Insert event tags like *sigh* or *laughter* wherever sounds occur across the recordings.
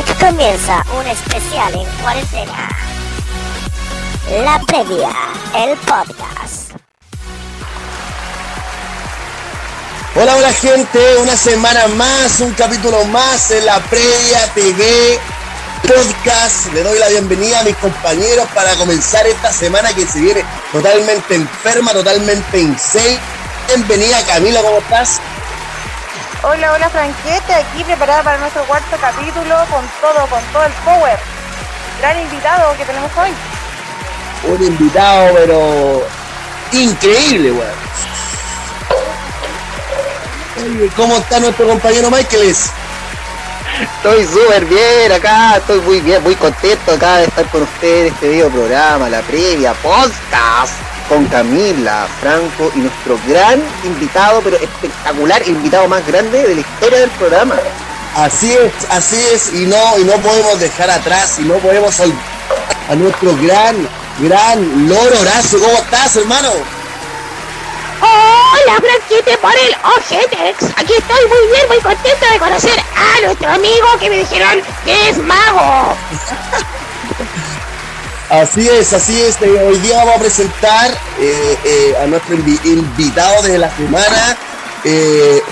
Comienza un especial en cuarentena. La previa, el podcast. Hola, hola gente, una semana más, un capítulo más en la previa TV podcast. Le doy la bienvenida a mis compañeros para comenzar esta semana que se viene totalmente enferma, totalmente insane. Bienvenida Camila, ¿cómo estás? Hola, hola Franquete, aquí preparada para nuestro cuarto capítulo con todo, con todo el power. Gran invitado que tenemos hoy. Un invitado, pero increíble, weón. ¿Cómo está nuestro compañero Michaelis? Estoy súper bien acá, estoy muy bien, muy contento acá de estar con ustedes en este video programa, la previa podcast con Camila, Franco y nuestro gran invitado, pero espectacular, invitado más grande de la historia del programa. Así es, así es, y no, y no podemos dejar atrás, y no podemos olvidar a nuestro gran, gran Loro Horacio. ¿Cómo estás, hermano? Hola, Franquite por el Ojetex. Aquí estoy muy bien, muy contento de conocer a nuestro amigo que me dijeron que es mago. *laughs* Así es, así es. Eh, Hoy día vamos a presentar eh, eh, a nuestro invi- invitado de la semana. Eh,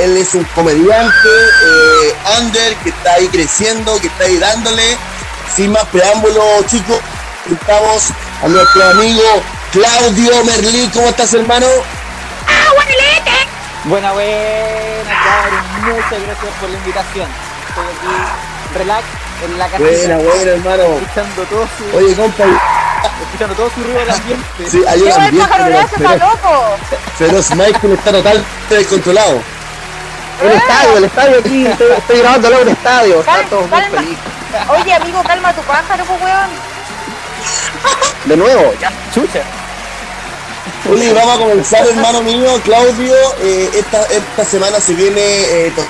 él es un comediante, eh, under, que está ahí creciendo, que está ahí dándole. Sin más preámbulos, chicos, presentamos a nuestro amigo Claudio Merlín. ¿Cómo estás, hermano? ¡Ah, guanelete! Buena, buena, cabrón. Muchas gracias por la invitación. Estoy aquí, relax, en la casa. Buena, buena, hermano. Escuchando todo su, Oye, compa, escuchando todo su ruido del ambiente. sí, hay un ¡Qué buen ambiente, pájaro pero, Horacio, está loco! pero Michael está totalmente descontrolado. El estadio, el estadio aquí, estoy, estoy grabando lado del estadio, está todo muy feliz. Oye, amigo, calma tu pájaro, pues, weón. De nuevo, ya. Chucha. Oye, vamos a comenzar, hermano mío, Claudio. Eh, esta, esta semana se viene eh, to-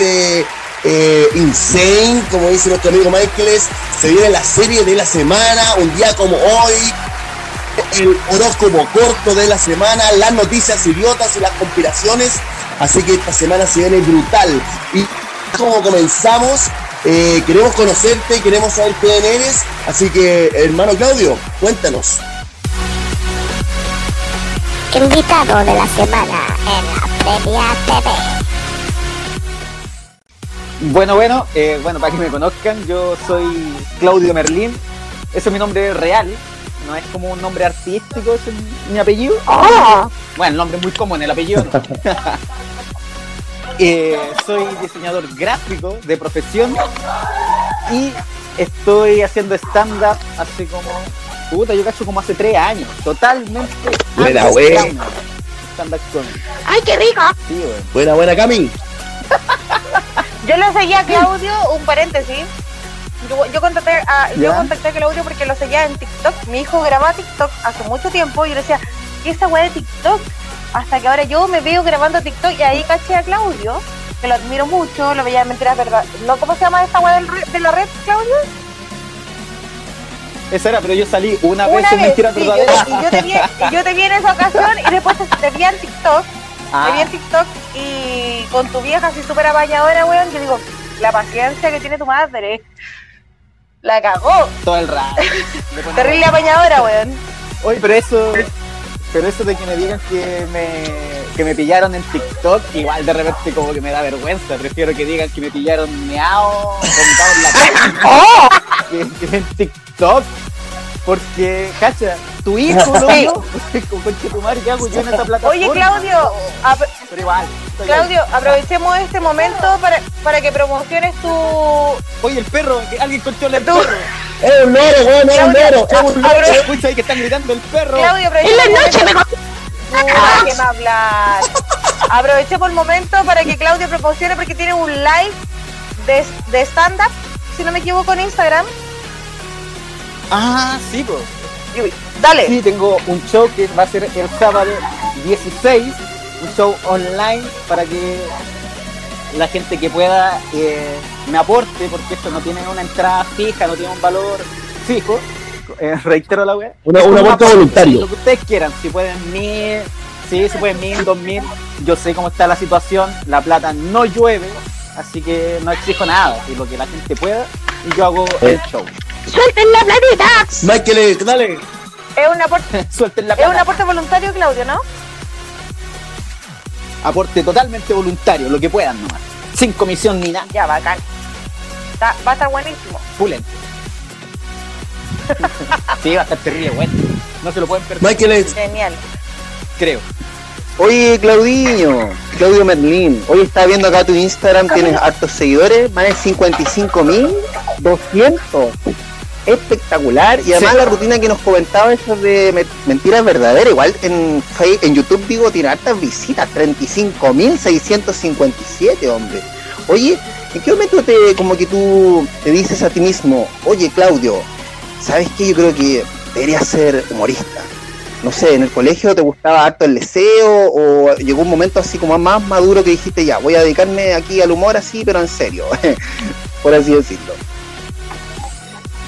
eh, eh, Insane, como dice nuestro amigo Michaeles. Se viene la serie de la semana, un día como hoy. El horóscopo corto de la semana, las noticias idiotas y las conspiraciones. Así que esta semana se viene brutal. Y como comenzamos, eh, queremos conocerte, queremos saber quién eres. Así que, hermano Claudio, cuéntanos. Invitado de la semana en la previa TV. Bueno, bueno, eh, bueno, para que me conozcan, yo soy Claudio Merlín. Ese es mi nombre real. No es como un nombre artístico, es mi apellido. ¡Oh! Bueno, el nombre es muy común, el apellido no. *laughs* Eh, soy diseñador gráfico de profesión y estoy haciendo stand-up hace como, puta, yo cacho como hace tres años, totalmente. Buena. Stand-up comedy. ¡Ay, qué rico! Sí, weón. Buena, buena, Cami. Yo lo seguía a Claudio, un paréntesis. Yo, yo, contacté a, yo contacté a Claudio porque lo seguía en TikTok. Mi hijo grababa TikTok hace mucho tiempo y yo le decía, ¿qué es esa weá de TikTok? Hasta que ahora yo me veo grabando TikTok y ahí caché a Claudio, que lo admiro mucho, lo veía en mentiras verdad. ¿No, ¿Cómo se llama esta weá de la red, Claudio? Esa era, pero yo salí una, vez Una en vez, Mentira sí, yo, y yo te vi, yo te vi en esa ocasión y después te vi en TikTok, Ah, vi en TikTok y con tu vieja así súper apañadora, weón, yo digo, la paciencia que tiene tu madre, la cagó, todo el rato. *laughs* Terrible apañadora, weón. Oye, pero eso, pero eso de que me digan que me, que me pillaron en TikTok, igual de repente como que me da vergüenza. Prefiero que digan que me pillaron meado, vomitado en la *laughs* calle, ¡Oh! que, que en TikTok. Porque, cacha, tu hijo *laughs* lo Sí. *laughs* Con concha tu madre, ¿qué hago yo en esta plataforma? Oye, Claudio, Pero igual. Claudio, aprovechemos este momento para, para que promociones tu... ahí. Oye, el perro, que alguien controle el Tú. perro. Es un loro, weón, es un loro, es un loro. Escucha ahí que están gritando el perro. Claudio, ¡En la el noche me momento- Puta, que me *laughs* hablar. Aprovechemos el momento para que Claudio promocione porque tiene un live de, de stand-up, si no me equivoco, en Instagram. Ah, sí, pues. Y- Dale. Sí, tengo un show que va a ser el sábado 16, un show online para que la gente que pueda eh, me aporte, porque esto no tiene una entrada fija, no tiene un valor fijo. Eh, *laughs* reitero la wea. Una- un aporte voluntario. Lo que ustedes quieran, si pueden mil, sí, si pueden mil, dos mil. Yo sé cómo está la situación, la plata no llueve, así que no exijo nada, así lo que la gente pueda y yo hago el show. ¡Suelten la planeta! Michael, eh, dale. Es un aporte, *laughs* Suelten la es un aporte voluntario, Claudio, ¿no? Aporte totalmente voluntario, lo que puedan nomás. Sin comisión ni nada, Ya, bacán. Está- va a estar buenísimo. pulente. *laughs* sí, va a estar terrible, bueno. No se lo pueden perder, Michael, eh, Genial. creo. Oye, Claudinho, Claudio Merlín, hoy está viendo acá tu Instagram, tienes hartos seguidores, más de 55.200. Espectacular. Y además Sí. la rutina que nos comentaba, eso de me- mentiras verdaderas, igual en, en YouTube digo, tiene hartas visitas, 35.657, hombre. Oye, ¿en qué momento te, como que tú te dices a ti mismo, oye, Claudio, ¿sabes qué? Yo creo que deberías ser humorista no sé, en el colegio te gustaba harto el deseo o llegó un momento así como más maduro que dijiste ya, voy a dedicarme aquí al humor así, pero en serio, *laughs* por así decirlo.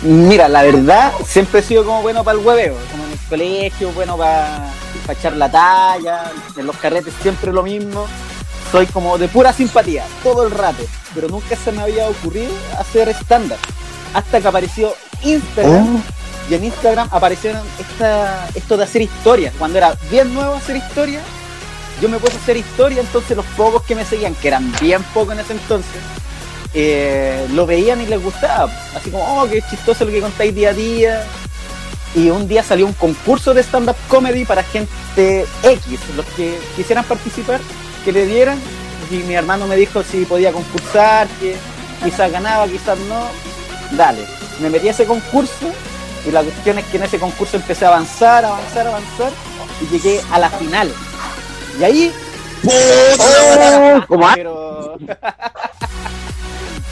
Mira, la verdad, siempre he sido como bueno para el hueveo, como en el colegio, bueno para echar la talla, en los carretes siempre lo mismo. Soy como de pura simpatía, todo el rato, pero nunca se me había ocurrido hacer estándar. Hasta que apareció Instagram, y en Instagram aparecieron esta, esto de hacer historias. Cuando era bien nuevo hacer historias, yo me puse a hacer historia, entonces los pocos que me seguían, que eran bien pocos en ese entonces, eh, lo veían y les gustaba. Así como, oh, qué chistoso lo que contáis día a día. Y un día salió un concurso de stand-up comedy para gente X, los que quisieran participar, que le dieran. Y mi hermano me dijo si podía concursar, que quizás ganaba, quizás no. Dale, me metí a ese concurso y la cuestión es que en ese concurso empecé a avanzar, avanzar, avanzar y llegué a la final. Y ahí puta, ¿Cómo ha- *laughs*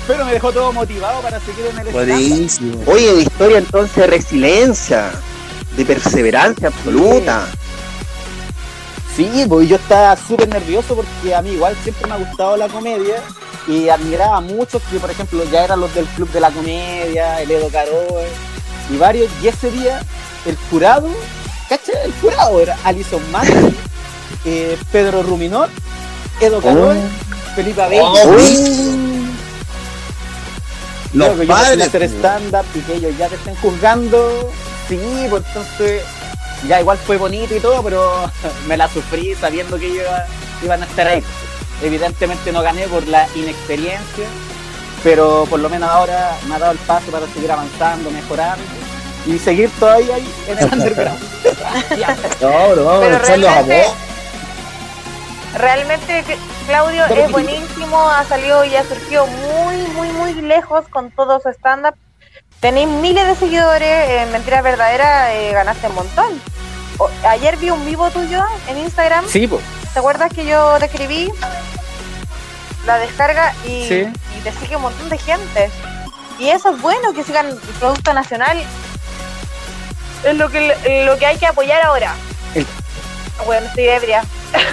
pero me dejó todo motivado para seguir en el stand Buenísimo. Oye, de historia entonces de resiliencia, de perseverancia absoluta. Sí, pues yo estaba súper nervioso porque a mí igual siempre me ha gustado la comedia y admiraba a muchos que, por ejemplo, ya eran los del Club de la Comedia, el Edo Caroe y varios. Y ese día, el jurado, ¿cachai? El jurado era Alison Mann, *laughs* eh, Pedro Ruminot, Edo Caroe, Felipe Abel. Oh, Los Claro, que yo padres. hacer pues. stand-up y que ellos ya te estén juzgando. Sí, pues entonces ya igual fue bonito y todo, pero *laughs* me la sufrí sabiendo que ellos iba- iban a estar ahí. Evidentemente no gané por la inexperiencia, pero por lo menos ahora me ha dado el paso para seguir avanzando, mejorando y seguir todavía ahí en el *laughs* underground. No, pero vamos Pero a echarlos a realmente- vos. Realmente Cl- Claudio es buenísimo, ha salido y ha surgido muy, muy, muy lejos con todo su stand-up. Tenéis miles de seguidores, en Mentiras Verdaderas eh, ganaste un montón. O- ayer vi un vivo tuyo en Instagram, Sí. ¿te acuerdas que yo te escribí? La descarga y, Sí. y te sigue un montón de gente. Y eso es bueno, que sigan el producto nacional. Es lo que, lo que hay que apoyar ahora. El- Bueno, estoy ebria.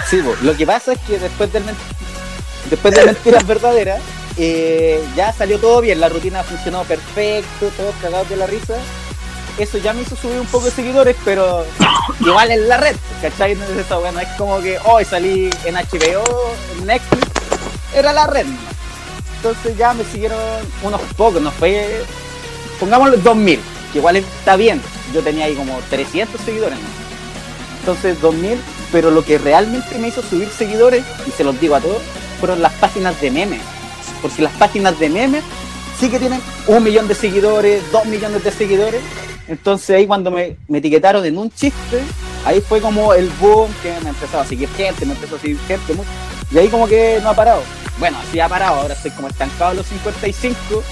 Sí, lo que pasa es que después del después de mentiras verdaderas, eh, ya salió todo bien, la rutina funcionó perfecto, todos cagados de la risa. Eso ya me hizo subir un poco de seguidores, pero *coughs* igual en la red, ¿cachai? No es bueno, es como que hoy salí en HBO, en Netflix, era la red. Entonces ya me siguieron unos pocos, no fue, pongámoslo 2000, que igual está bien. Yo tenía ahí como 300 seguidores. ¿no? Entonces 2000, pero lo que realmente me hizo subir seguidores, y se los digo a todos, fueron las páginas de memes. Porque las páginas de memes sí que tienen un millón de seguidores, dos millones de seguidores. Entonces ahí cuando me, etiquetaron en un chiste, ahí fue como el boom que me empezó a seguir gente, me empezó a seguir gente. mucho. Y ahí como que no ha parado. Bueno, sí ha parado, ahora estoy como estancado en los 55,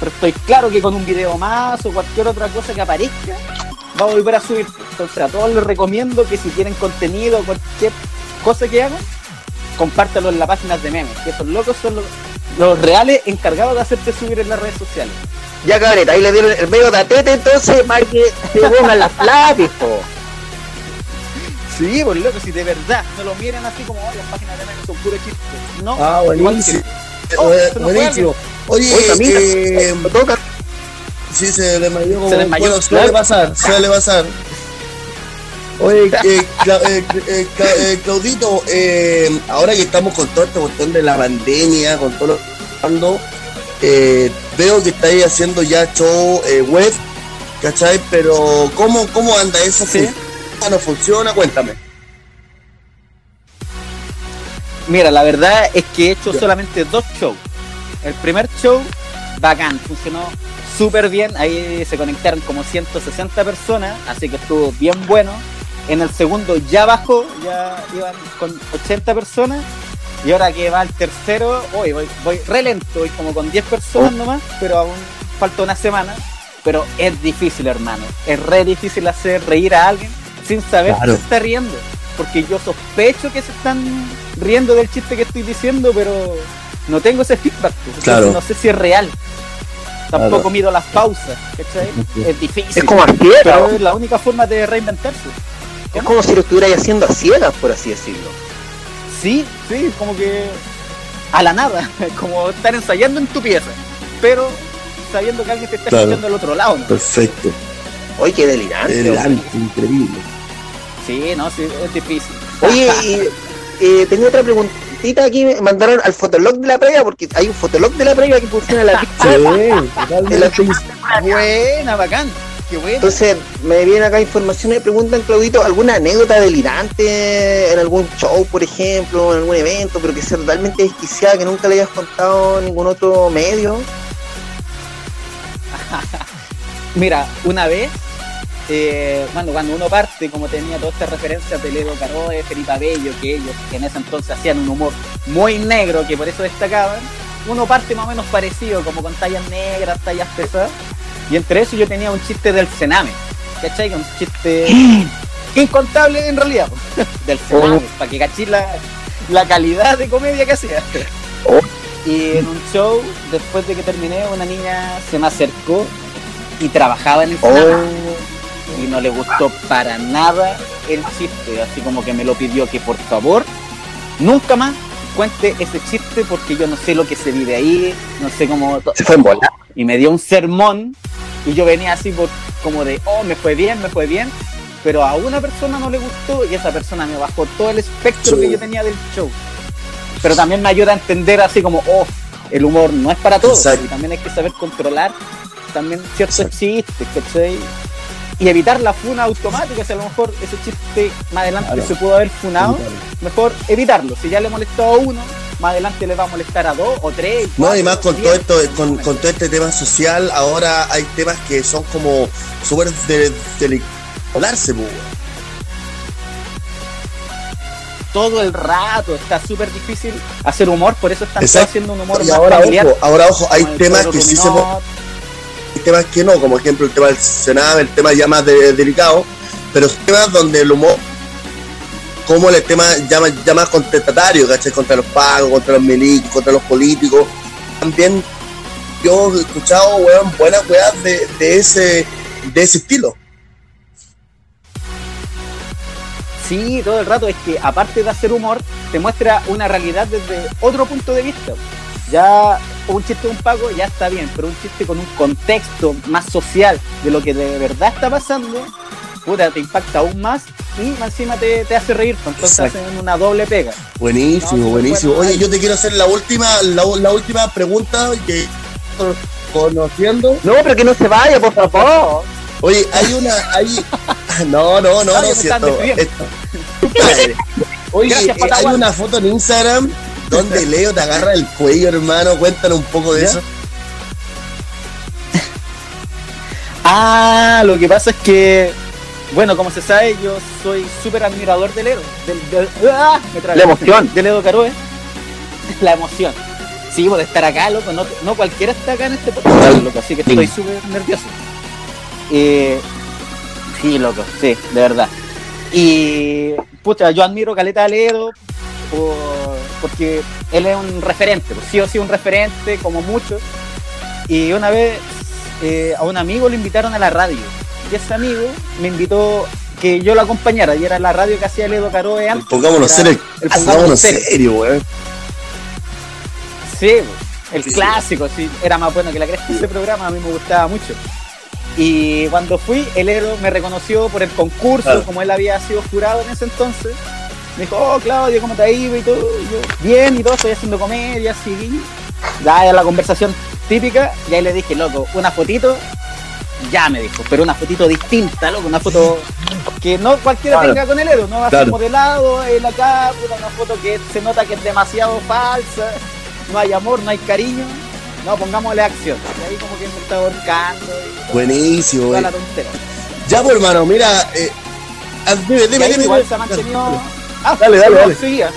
pero estoy claro que con un video más o cualquier otra cosa que aparezca, va a volver a subir. Entonces a todos les recomiendo que si tienen contenido, cualquier cosa que hagan, compártelo en las páginas de memes, que esos locos son los, los reales encargados de hacerte subir en las redes sociales. Ya cabreta, ahí le dieron el medio de atete entonces para que se pongan las lápiz, po. Sí, pues loco, si de verdad no lo miren así como "Ay, las páginas de memes son puro chiste. No, Ah, buenísimo. que- Oh, Eh, buenísimo. Oye, Oye, eh, me toca. Sí, se le mayó como. Se desmayó, bueno, suele pasar, suele pasar. Oye, eh, *laughs* Cla- eh, eh, Cla- eh, Claudito, eh, ahora que estamos con toda esta cuestión de la pandemia, con todo lo que eh, veo que estáis haciendo ya show eh, web, ¿cachai? Pero ¿cómo, cómo anda eso? Sí. ¿Funciona, ¿No funciona? Cuéntame. Mira, la verdad es que he hecho Ya. solamente dos shows. El primer show, bacán, funcionó súper bien. Ahí se conectaron como 160 personas, así que estuvo bien bueno. En el segundo ya bajó, ya iban con 80 personas. Y ahora que va el tercero, hoy voy, voy re lento, voy como con 10 personas nomás, pero aún falta una semana. Pero es difícil, hermano. Es re difícil hacer reír a alguien sin saber Claro. que se está riendo. Porque yo sospecho que se están riendo del chiste que estoy diciendo, pero no tengo ese feedback. pues. Claro. No sé si es real. Tampoco Claro. mido las pausas, ¿cachai? Es difícil. Es como a ciegas. pero es la única forma de reinventarse. Es como si lo estuvierais haciendo a ciegas, por así decirlo. Sí, sí, como que a la nada, *laughs* como estar ensayando en tu pieza, pero sabiendo que alguien te está Claro. escuchando al otro lado. ¿no? Perfecto. Oye, qué delirante. Delirante, increíble. Sí, no, sí, es difícil. Oye, y, eh, tenía otra preguntita aquí. Me mandaron al fotolog de la previa, porque hay un fotolog de la previa que funciona en la *laughs* Sí, En la totalmente. Buena, bacán. Qué bueno. Entonces, me vienen acá informaciones y preguntan, Claudito, ¿alguna anécdota delirante en algún show, por ejemplo, en algún evento, pero que sea totalmente desquiciada, que nunca le hayas contado en ningún otro medio? *laughs* Mira, una vez, eh, bueno, cuando uno parte, como tenía todas estas referencias de Ledo Caroe, Felipe Abello, que ellos en ese entonces hacían un humor muy negro, que por eso destacaban, uno parte más o menos parecido, como con tallas negras, tallas pesadas, y entre eso yo tenía un chiste del Sename, ¿cachai? Un chiste *clears throat* incontable en realidad, *laughs* del Sename, para que cachis la, la calidad de comedia que hacía. Y en un show, después de que terminé, una niña se me acercó y trabajaba en el Sename y no le gustó para nada el chiste, así como que me lo pidió que por favor nunca más cuente ese chiste porque yo no sé lo que se vive ahí, no sé cómo... Se fue en bola. Y me dio un sermón y yo venía así por, como de, oh, me fue bien, me fue bien, pero a una persona no le gustó y esa persona me bajó todo el espectro Sí. que yo tenía del show. Pero también me ayuda a entender así como, oh, el humor no es para todos Exacto. y también hay que saber controlar también ciertos Exacto. chistes, ¿cachai? Y evitar la funa automática, si a lo mejor ese chiste más adelante Claro. se pudo haber funado, mejor evitarlo. Si ya le molestó a uno, más adelante le va a molestar a dos o tres. No, cuatro, y más con diez. todo esto, con, con todo este tema social, ahora hay temas que son como súper de, de hablarse, pues, todo el rato. Está súper difícil hacer humor, por eso están haciendo un humor Y más ahora, familiar. ojo, ahora, ojo, hay temas que sí se temas que no, como ejemplo el tema del Senado, el tema ya más de- delicado, pero temas donde el humor, como el tema ya ya más contestatario, ¿cachai? Contra los pagos, contra los milicos, contra los políticos. También yo he escuchado, weón, buenas weas de ese, de ese estilo. Sí, todo el rato es que aparte de hacer humor, te muestra una realidad desde otro punto de vista. Ya un chiste de un pago ya está bien, pero un chiste con un contexto más social de lo que de verdad está pasando, puta, te impacta aún más y encima te, te hace reír. pues, Entonces Exacto. hacen una doble pega. Buenísimo, No, buenísimo. bueno, Oye, yo te quiero hacer la última, la, la última pregunta que conociendo. No, pero que no se vaya, por favor. Oye, hay una, hay. *laughs* No, no, no, no, están esto- despidiendo. esto- *laughs* Oye, Gracias, eh, hay una foto en Instagram donde *laughs* Leo te agarra el cuello, hermano. Cuéntanos un poco de ¿Ya? eso. *laughs* Ah, lo que pasa es que, bueno, como se sabe, yo soy súper admirador del Edo. Del, del- ¡Ah! La emoción. Del Edo Caroe. *laughs* La emoción. Sí, de estar acá, loco. No, no cualquiera está acá en este podcast, loco. Así que estoy súper nervioso. Eh, sí, loco, sí, de verdad. Y, pucha, yo admiro Caleta Ledo por- porque él es un referente, pues, sí o sí un referente, como muchos. Y una vez eh, a un amigo lo invitaron a la radio. Y ese amigo me invitó que yo lo acompañara. Y era la radio que hacía Ledo Caroe antes. Pongámonos Era serio. el Pongámonos Serio. weón. Sí, el Sí, sí. clásico, sí, era más bueno que la cresta ese programa, a mí me gustaba mucho. Y cuando fui, el Edo me reconoció por el concurso, Claro. como él había sido jurado en ese entonces. Me dijo, oh Claudio, ¿cómo te ha ido? Y todo, Y yo, bien y todo, estoy haciendo comedia, sí. Ya era la conversación típica, y ahí le dije, loco, una fotito, ya me dijo, pero una fotito distinta, loco, una foto que no cualquiera Claro. tenga con el Edo, no va a ser modelado en la cápsula, una foto que se nota que es demasiado falsa, no hay amor, no hay cariño, no, pongámosle acción. Y ahí como que me está ahorcando y Buenísimo, toda güey. la tontera. Ya, pues, hermano, mira. Eh, dime, Y dime, ahí dime. igual dime. se ha mantenido. Ah, Dale, dale, no, dale. seguía.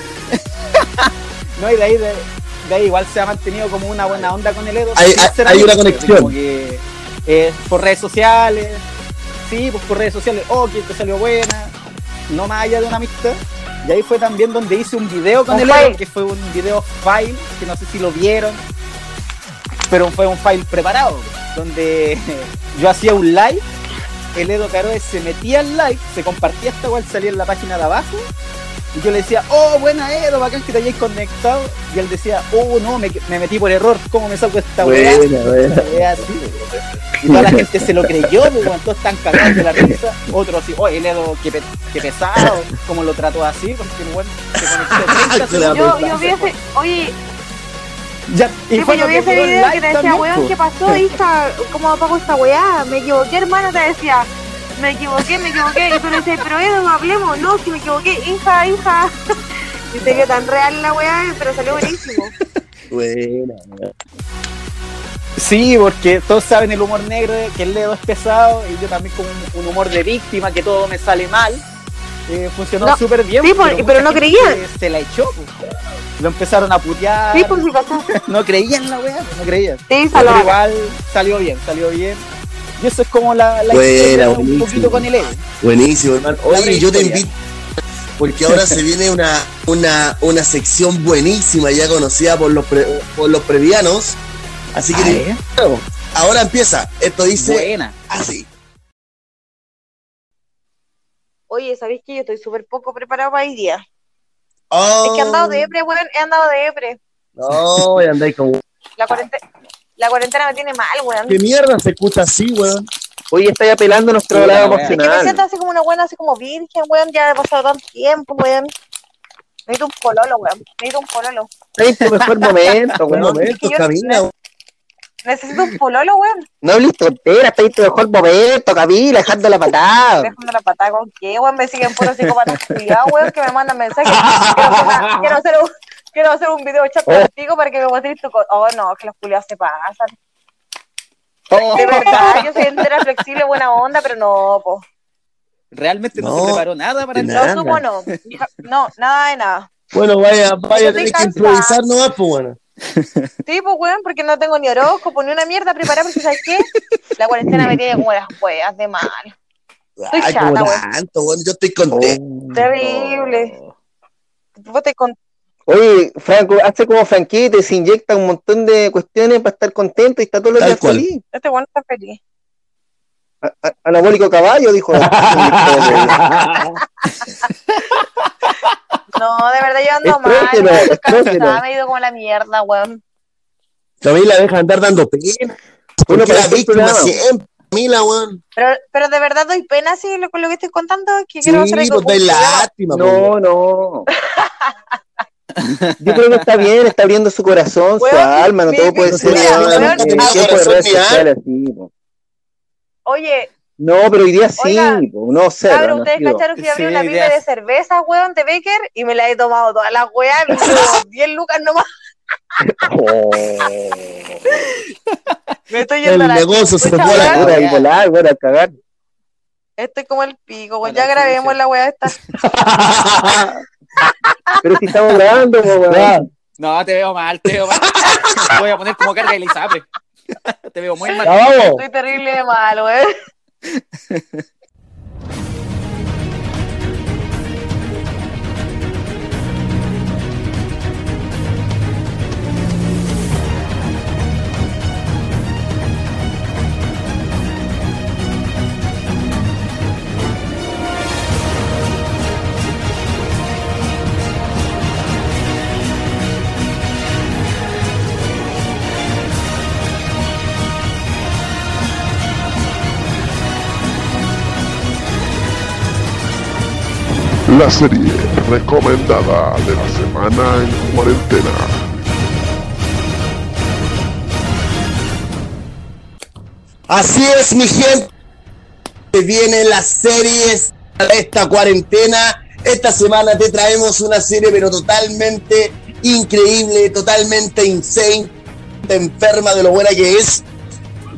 *laughs* no, y de ahí, de, de ahí igual se ha mantenido como una buena onda con el Edo. Hay- una conexión. como que, eh, por redes sociales. Sí, pues por redes sociales. Oh, que te salió buena. No más allá de una amistad. Y ahí fue también donde hice un video con Un el Edo, que fue un video file, que no sé si lo vieron. Pero fue un file preparado, donde *laughs* yo hacía un live el Edo Caroe se metía al live, se compartía esta igual salía en la página de abajo. Y yo le decía, oh, buena Edo, bacán que te hayáis conectado. Y él decía, oh, no, me, me metí por error, ¿cómo me saco esta weá? Buena, buena. *laughs* Esta weá así. Y toda la gente se lo creyó, pues, todos están cagados de la risa. Otros así, oh, el Edo, qué, pe- qué pesado, cómo lo trató así, porque el weón se conectó 30 Claro. *laughs* Yo, yo vi ese, oye, Ya, y sí, fue yo vi que ese video que te decía, weón. ¿qué pasó, hija? ¿Cómo apago esta weá? Me equivoqué, hermano, te decía. Me equivoqué, me equivoqué. Y tú le decías, pero Edo, hablemos. No, si me equivoqué, hija, hija. *laughs* Y se vio tan real la weá, pero salió buenísimo. *laughs* Buena. Sí, porque todos saben el humor negro, de que el dedo es pesado, y yo también con un, un humor de víctima, que todo me sale mal. Eh, funcionó No, súper bien. sí, pues, pero no creían. Se la echó. pues. Lo empezaron a putear. Sí, pues sí, cachó. *laughs* No creían la weá, no creían. Sí, Pero igual salió bien, salió bien. Y eso es como la, la Buena, historia un buenísimo. poquito con el ego. Buenísimo, hermano. Oye, yo te invito. Porque ahora se viene una, una, una sección buenísima, ya conocida por los, pre- por los previanos. Así que ahora empieza. Esto dice Buena. así. Oye, ¿sabéis que yo estoy súper poco preparado para hoy día? Oh, Es que he andado de depre, weón, he andado de depre. No, ya andáis con. La cuarentena, la cuarentena me tiene mal, weón. ¿Qué mierda se escucha así, weón? Oye, estáis apelando a nuestro Sí, lado la wea. Es que me emocional. siento así como una buena, así como virgen, weón, ya he pasado tanto tiempo, weón. Necesito un pololo, weón. Necesito un pololo. En tu mejor *laughs* momento, Un weón. momento, weón. Necesito un pololo, weón. No hables tontera, está en tu mejor momento, Camila, dejando la patada. Dejando la patada con qué, weón. Me siguen puros psicópatas culiados, weón, que me mandan mensajes. Quiero quiero hacer un, quiero hacer un video chat contigo para que me muestres tu co- Oh, no, que los culiados se pasan. Oh, De verdad, yo soy entera flexible, buena onda, pero no, po. realmente no, No, se preparó nada para nada. No sumo, no. No, nada de nada. Bueno, vaya, vaya, tenés que improvisar nomás, pues bueno. *laughs* Sí, pues, weón, porque no tengo ni horóscopo ni una mierda preparada, porque ¿sabes qué? La cuarentena me tiene como las hueas de mal. Estoy Ay, chata, weón. tanto, weón. Yo estoy contento. Oh. Terrible. Vos te con... Oye, Franco, hace como Franquete, se inyecta un montón de cuestiones para estar contento y está Tal días cual. feliz. Este weón está feliz. A- a- Anabólico caballo, dijo. *laughs* No, de verdad yo ando mal. Estrógeno, estoy estrógeno. me he ido como la mierda, weón. Camila deja andar dando pena. Uno Porque para la víctima siempre, Camila, weón. Pero, pero de verdad doy pena así lo- con lo que estoy contando. Que Sí, quiero hacer pues lástima, pues. No, no. *laughs* Yo creo que está bien, está abriendo su corazón, su alma, no todo puede ser. Oye, No, pero hoy día sí, Oiga, po, uno observa. cabrón, no ustedes sido. cacharon que yo abrí Sí, una pyme de cerveza, weón, de Baker, y me la he tomado todas las weas, *laughs* me llevo 10 lucas nomás. Oh. *laughs* Me estoy yendo a El la negocio se fue a la ahí volar, a cagar. Estoy como el pico, weón. A Ya grabemos la wea esta. *laughs* Pero si estamos grabando, po, *laughs* weón. No, te veo mal, te veo mal. Te *laughs* voy a poner como carga de Elizabeth. Te veo muy mal. Estoy terrible de mal, weón. *laughs* la serie recomendada de la semana en cuarentena. Así es, mi gente. Vienen las series de esta cuarentena. Esta semana te traemos una serie, pero totalmente increíble, totalmente insane, enferma de lo buena que es.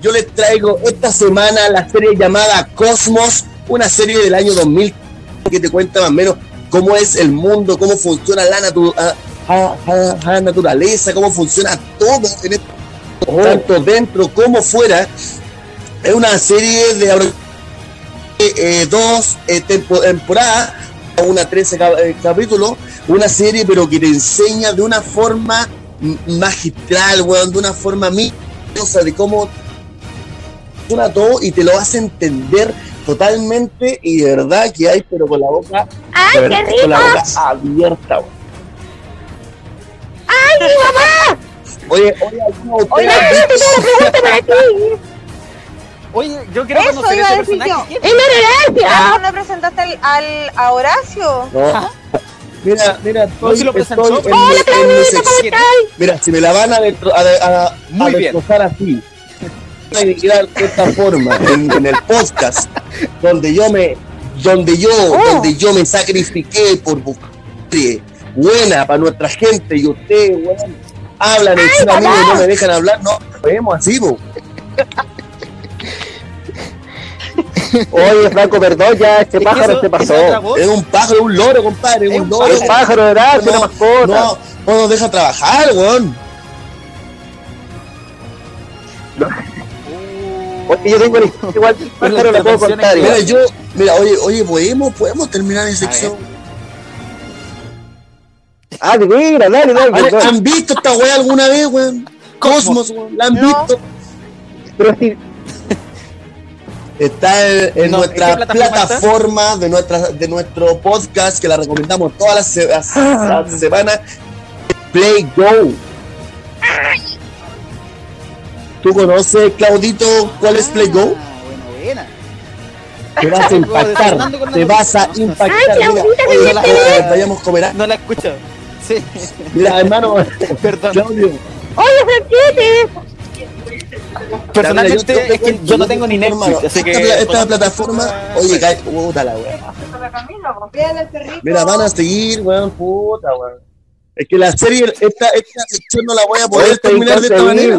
Yo les traigo esta semana la serie llamada Cosmos, una serie del año 2000 que te cuenta más o menos cómo es el mundo, cómo funciona la, natu- a- a- a- naturaleza, cómo funciona todo en este tanto dentro como fuera. Es una serie de ahora- eh, dos eh, tempo- temporadas, una 13 cap- eh, capítulos, una serie pero que te enseña de una forma magistral, weón, de una forma maravillosa de cómo funciona todo y te lo hace entender totalmente y de verdad que hay pero con la boca, ¡Ay, qué con la boca abierta. ¡Ay, mi mamá! Oye, oye, ¿alguno de ustedes Oye, ha Yo visto- tengo una pregunta para ti. Oye, yo quiero Eso conocer iba a ese decir personaje. ¡Es la gracia! ¿No le presentaste al, al- a Horacio? No. Mira, mira, estoy, si lo presentó. estoy en, Hola, Claudita, sección. ¿cómo estás? Mira, si me la van a, a, a, a- destrozar así, denigrar de esta forma en, en el podcast, donde yo me, donde yo, Oh. donde yo me sacrifiqué por buscar buena para nuestra gente y ustedes, weón, hablan encima mío y no me dejan hablar, no, vemos así, po. Oye, Franco, perdón, ya este Es pájaro eso- se pasó. Es un pájaro, es un loro, compadre, es un un loro. Es un pájaro, ¿verdad? Es una No, mascota. no, no nos deja trabajar, weón. Yo tengo la historia *laughs* igual que el Pero pájaro, la puedo contar. Mira, yo, mira, oye, oye, podemos, podemos terminar mi sección. Ah, de veras, dale, dale. ¿Han, perdón. han visto esta weá alguna vez, weón? Cosmos, weón, ¿la han No. visto? Pero sí, Está en, en No, nuestra ¿en plataforma plataforma de, nuestra, de nuestro podcast que la recomendamos todas las, se- las- las semanas. Play Go. ¿Tú conoces, Claudito, cuál es Play Go? Ah, buena, buena. Te vas a *laughs* impactar. Te vas a impactar. Ay, Mira, Claudita, oye, que la- viste. eh, vayamos a comer. No la escucho. Sí, Mira, hermano, *laughs* perdón. Claudio. Oye, Franquete. Personalmente, Mira, yo- yo- es que yo no tengo ni Netflix, así esta, que. esta plataforma, oye, cae, puta la wea. Mira, van a seguir, weón, puta, weón. Es que la serie, esta, esta sección no la voy a poder terminar de esta manera.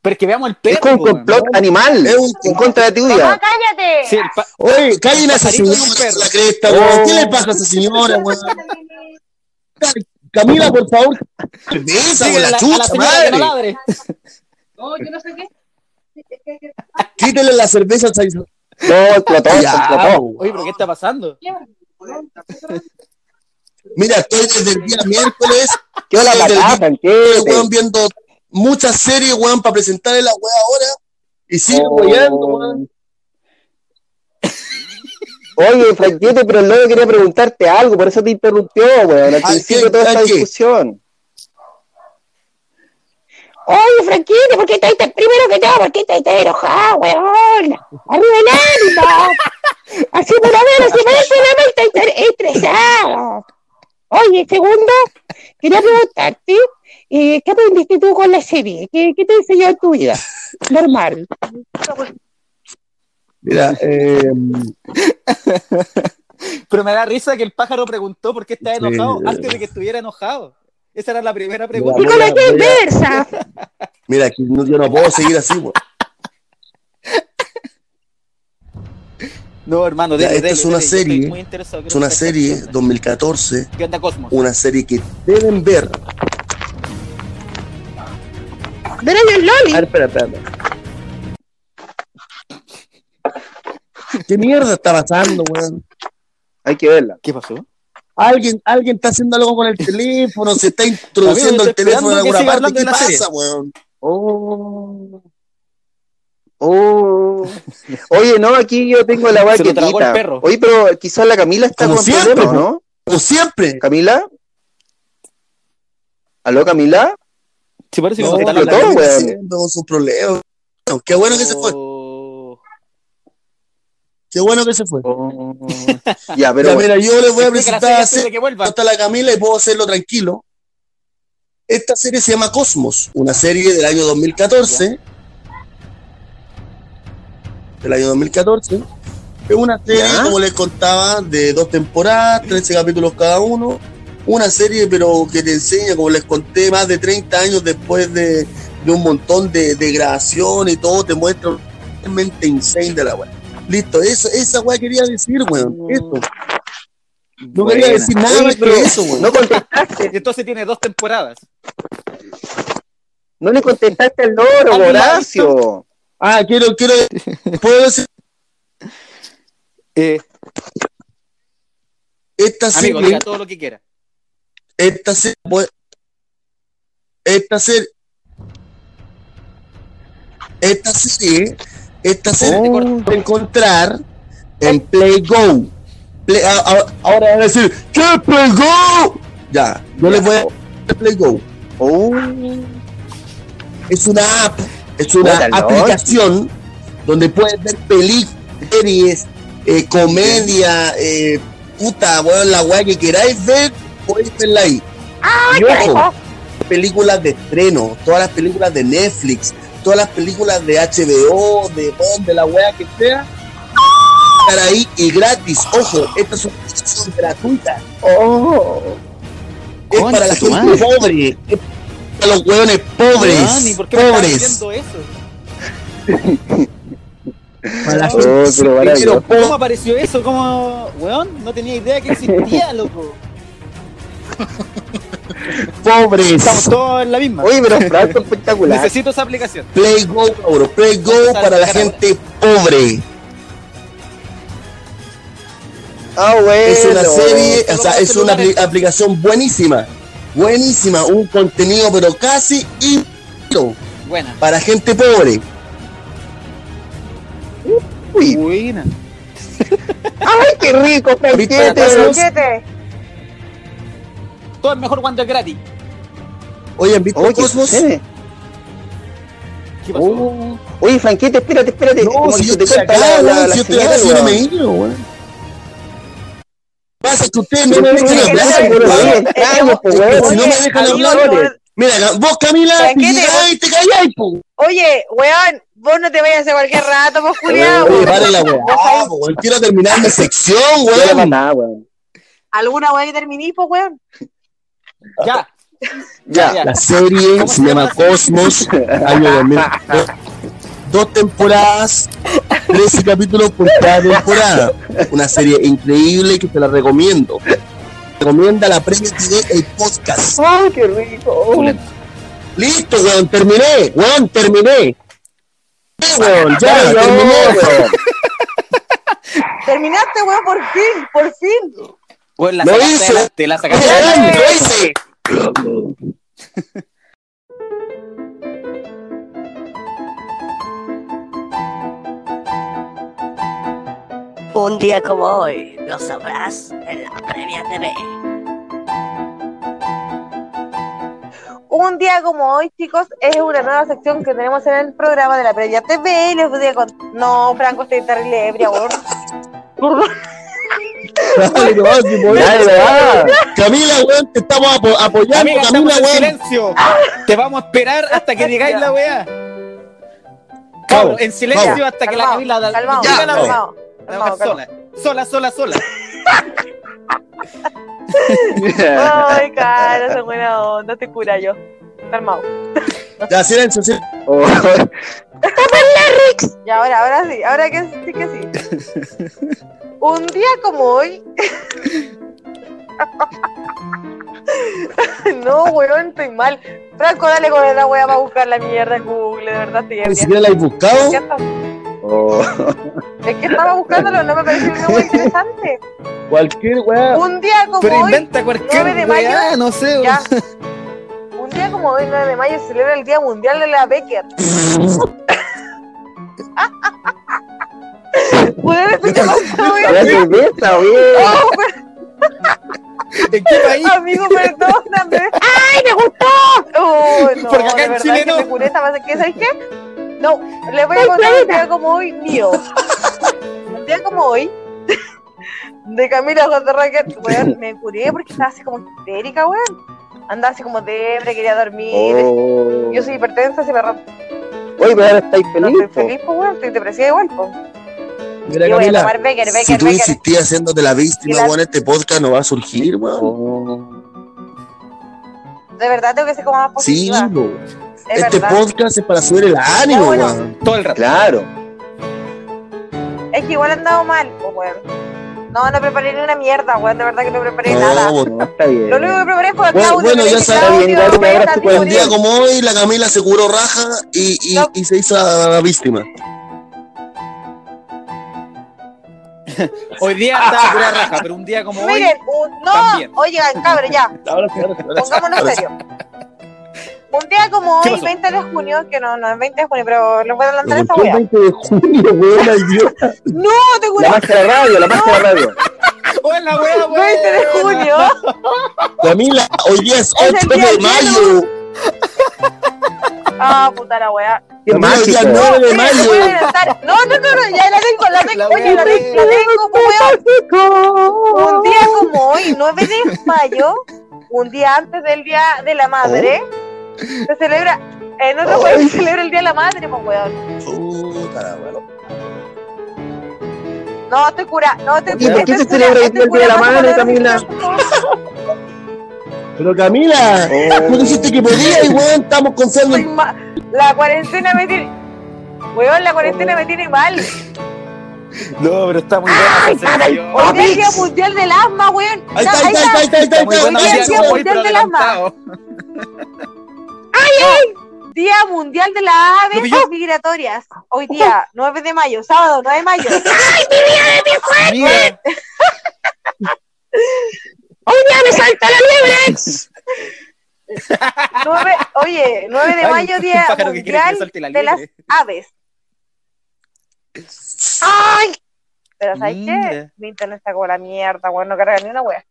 Pero es que veamos el perro. Es como un complot animal Es un en contra de tu vida. cállate. Sí, el pa- Oye, callen a esa señora, perro. la cresta. Oh. ¿Qué le pasa a esa señora, weón? Camila, por favor. Cerveza, Síguele con a la a chucha, señora que *laughs* no madre. ladre. Quítele la cerveza al. No, explotó, Ya, explotó. Oye, pero ¿qué está pasando? Mira, estoy desde el día miércoles, ¿Qué patata, estoy, Franquete? weón, viendo muchas series, weón, para presentarle la weá ahora. Y sigue Oh. weyando, weón. Oye, Franquete, pero el lobo quería preguntarte algo, por eso te interrumpió, weón, al ¿A principio de toda ¿A esta qué? discusión. Oye, Franquete, ¿por qué estás tan- primero que todo, por qué estás tan enojado, weón? Arriba el ánimo. Así por la así por el programa estás tan estresado. Oye, segundo, quería preguntarte, eh, ¿qué aprendiste tú con la serie? ¿Qué, qué te enseñó en tu vida? Normal. Mira, eh, *laughs* Pero me da risa que el pájaro preguntó por qué estaba enojado antes de que estuviera enojado. Esa era la primera Mira, pregunta. Y con la voy a- voy a- inversa. mira, que no- yo no puedo seguir así, weón. No, hermano, Ya, dele, esta dele, es una dele, serie, Es una serie onda. 2014, ¿Qué onda, Cosmos? una serie que deben ver. Ven ahí el A Loli. ver, espera, espera. espera. ¿Qué mierda está pasando, weón? Hay que verla. ¿Qué pasó? Alguien, alguien está haciendo algo con el teléfono, se está introduciendo el teléfono en alguna parte. ¿Qué serie. pasa, weón? Oh. Oh. Oye, no, aquí yo tengo la weá perro. Oye, pero quizás la Camila está Como con siempre, problemas. ¿no? Como siempre. ¿Camila? ¿Aló, Camila? Sí, parece que No, no, está todo, weón. con sus problemas. Qué bueno que se fue. Qué bueno que se fue. Oh. ya, pero ya, bueno. mira, yo les voy a presentar hasta la Camila y puedo hacerlo tranquilo. Esta serie se llama Cosmos, una serie del año 2014. Del año 2014. Es una serie, Ya. como les contaba, de dos temporadas, 13 capítulos cada uno. Una serie, pero que te enseña, como les conté, más de 30 años después de, de un montón de, de grabación y todo, te muestra realmente insane de la weá. Listo, eso, esa weá quería decir, weón. Eso. No quería decir nada más que eso, weón. No contestaste, *laughs* Entonces tiene dos temporadas. no le contestaste al loro, ¿Alguien la ha Horacio. Ah, quiero, quiero. ¿Puedo decir? *laughs* Eh, Esta amigo, serie, diga todo lo que quiera. Esta serie, puede- esta serie, esta serie, esta serie Oh. se puede encontrar en Play Go. Play- a- a- ahora van a decir, ¿qué Play Go? Ya, yo les voy a Play Go. Oh, Es una app, es una aplicación donde puedes ver películas, series, eh, comedia, eh, puta, weón, la weá que queráis ver, podéis verla ahí. y ojo, películas de estreno, todas las películas de Netflix, todas las películas de HBO, de Bond, de la weá que sea, estar ahí y gratis. Ojo, esta es una aplicación gratuita. oh. Es para la gente madre. pobre, es para los hueones pobres. ¿y por qué pobres. eso? *laughs* Para la Oh, ¿Cómo apareció eso? ¿Cómo, weón? No tenía idea que existía, loco. Pobres. Estamos todos en la misma. Oye, pero Franco espectacular. Necesito esa aplicación. Play Go, cabrón. Play Go para la gente pobre. Ah, bueno. Es una serie, o sea, es una aplicación buenísima. Buenísima. Un contenido, pero casi íntegro Buena. para gente pobre. Uy, Buena. ¡Ay, qué rico, ¿Viste? Todo es mejor cuando es gratis. Oye, ¿han visto Oye, ¿qué Cosmos? sucede? ¿Qué pasó? Oh. Oye, Franquete, espérate, espérate. No, Como si yo te acá, la, la, weón, la si yo estoy señal, acá, si no me he weón. ido, weón. Pasa que ustedes no me dejan hablar, weón. weón. Si no me dejan hablar, no- Mira, vos Camila, ¿Sabes te qué? Y te calláis, po. Oye, weón, vos no te vayas a cualquier rato, pues, Julián. Oye, weón. la Vos po, weón. Quiero terminar mi sección, No weón. nada, weón. ¿Alguna weá que terminís, pues, weón? Ya. Ya. Ya. La serie ¿Cómo se llama llama la Cosmos, año 2000. Dos, temporadas, 13 capítulos por cada temporada. Una serie increíble que te la recomiendo. Recomienda la Premio TV el podcast. ¡Ay, qué rico! Listo, weón, terminé, weón, terminé. Sí, weón, ya, Ya, terminé, weón. Terminaste, weón, por fin, por fin. Weón, la Lo hice. adelante, la sacaste adelante. lo hice. Un día como hoy, lo sabrás en la previa TV. Un día como hoy, chicos, es una nueva sección que tenemos en el programa de la Previa TV. Y les voy a contar. No, Franco, estoy terrible ebria, weón. *laughs* Dale, no, si podés. Dale, va. Camila, weón, te estamos apo- apoyando, Amiga, estamos Camila, en weón. silencio. Te vamos a esperar hasta que digáis la weá. En silencio vamos. hasta que la Camila da- calmao, diga la calmao, La sola. Sola, sola, sola. *laughs* Ay, cara, son buena onda, te cura yo. Calmao. Ya, silencio, silencio. Oh, Y ahora, ahora sí, ahora que sí que sí. *laughs* Un día como hoy. *laughs* no, weón, estoy mal. Franco, dale con la wea para buscar la mierda en Google, de verdad Ni siquiera la he buscado. ¿Qué está- oh. Es que estaba buscándolo, no me pareció una wea *laughs* interesante. Cualquier weá. Un día como Pero hoy, inventa cualquier 9 de weá, mayo, no sé. ya. Un día como hoy, 9 de mayo, celebra el Día Mundial de la Becker. *laughs* ¿Pueden escuchar esta wea? La cerveza, bien. Oh, pero- ¿En qué país? Amigo, perdóname. ¡Ay, me gustó! Oh, no, Porque acá de en verdad Chile que no. me curé esta base. ¿Qué sabes qué? No, les voy a contar un día como hoy mío. Un día como hoy. De Camila José Raquel. Weón, me curé porque estaba así como histérica, weón. Andaba así como debre, quería dormir. Oh. Yo soy hipertensa, se me rompe. Oye, pero ahora estáis No feliz, estoy po. feliz, pues, weón, estoy depresiva igual, pues. Mira, Yo voy a Camila, tomar Becker, Becker, si tú Becker. insistías haciéndote la víctima, la- weón, este podcast no va a surgir, weón. Oh. De verdad tengo que ser como más Sí, positiva. po. es este verdad. podcast es para subir el ánimo, bueno. weón. Todo el rato. Claro. Es que igual he andado mal, pues, weón. No, no preparé ni una mierda, weón. De verdad que no preparé No, nada. No, está bien. Lo único que preparé fue a Bueno, Claudio. bueno, ya bien, igual un día como hoy, la Camila se curó raja y, y, No. y se hizo la víctima. *laughs* Hoy día andaba pura raja, pero un día como hoy. Miren, un- no, también. oigan, cabrón, ya, *laughs* pongámonos serio. Un día como ¿Qué hoy, pasó? 20 de junio, que no, no es 20 de junio, pero les voy a adelantar Pero esa ¿por qué el wea. 20 de junio, weón, la idiota? No, te juro, La máscara radio, la máscara radio. ¡Hola, wea, 20 de junio. Camila, hoy día es el 8 día de mayo. Ah, puta la wea. Qué Camila, hoy día es mágico. 9 de Miren, les voy a mayo. adelantar. No, no, no, no, ya la tengo, la tengo, La oye, la tengo, la tengo, pues, weón. Un día como hoy, 9 de mayo, un día antes del Día de la Madre, se celebra, en otro país se celebra el Día de la Madre, pues, weón. Puta la weón. No, estoy cura, no, estoy ¿Y por qué se celebra cura, el Día de la cura, Madre, Camila? Pero Camila, Oh. tú dijiste que podías y weón, estamos confiando en... La cuarentena me tiene, weón, la cuarentena me tiene mal. No, pero está muy. Hoy día es el Día Mundial del Asma, weón. Ahí Ya, está, ahí está, ahí está, ahí está, ahí Está muy está, buena Hoy día es Mundial del Asma. adelantado. Día Mundial de las Aves. Migratorias. Hoy día, 9 de mayo, sábado 9 de mayo. *laughs* Mira, *laughs* ¡Hoy día me salta la liebre! *laughs* 9, oye, 9 de Ay, mayo, Día Mundial la de las. Aves. ¡Ay! Pero ¿sabes qué? Mira. Mi internet está como la mierda, weón, no carga ni una wea.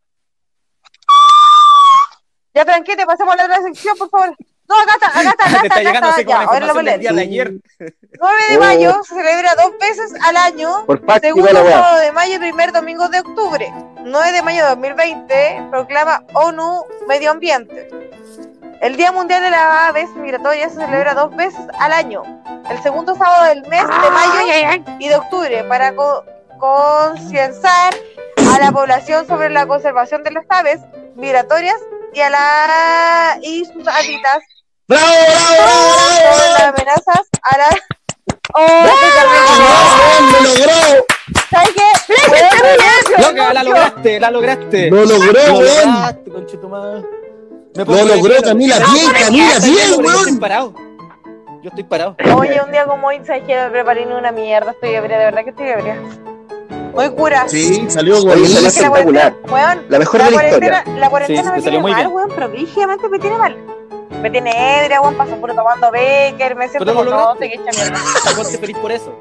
Ya tranquilo, pasemos a la otra sección, por favor. No, acá está, acá está, *laughs* acá está, está acá está. Ya, la ahora lo voy a leer. de ayer. 9 de Oh. mayo se celebra dos veces al año Por Segundo sábado de mayo y primer domingo de octubre. 9 de mayo de 2020 proclama ONU Medio Ambiente. El Día Mundial de las Aves Migratorias se celebra dos veces al año. El segundo sábado del mes de ¡Ay, mayo ay, ay! y de octubre para co- concienciar a la población sobre la conservación de las aves migratorias y a la y sus hábitats ¡Bravo, bravo, sobre las bravo, amenazas la ¡Oh, qué bravo! ¡Lo logró! ¿Sabes qué? Loca, la lograste, la lograste. ¡Lo logró, Lo weón! Lo logró Camila, bien, Camila, bien, weón. parado. Yo estoy parado. Oye, un día como hoy, ¿sabes que No preparé una mierda, estoy ebria, de verdad que estoy ebria. Muy cura. Sí, salió que la weón, La mejor la de la cuarentena, historia. la cuarentena Sí, me tiene muy mal, bien. weón, pero brígidamente me tiene mal. Me tiene ebria, weón, paso puro tomando Becker, me siento todo, lograste. te que echa mierda. *laughs* Ponte feliz por eso.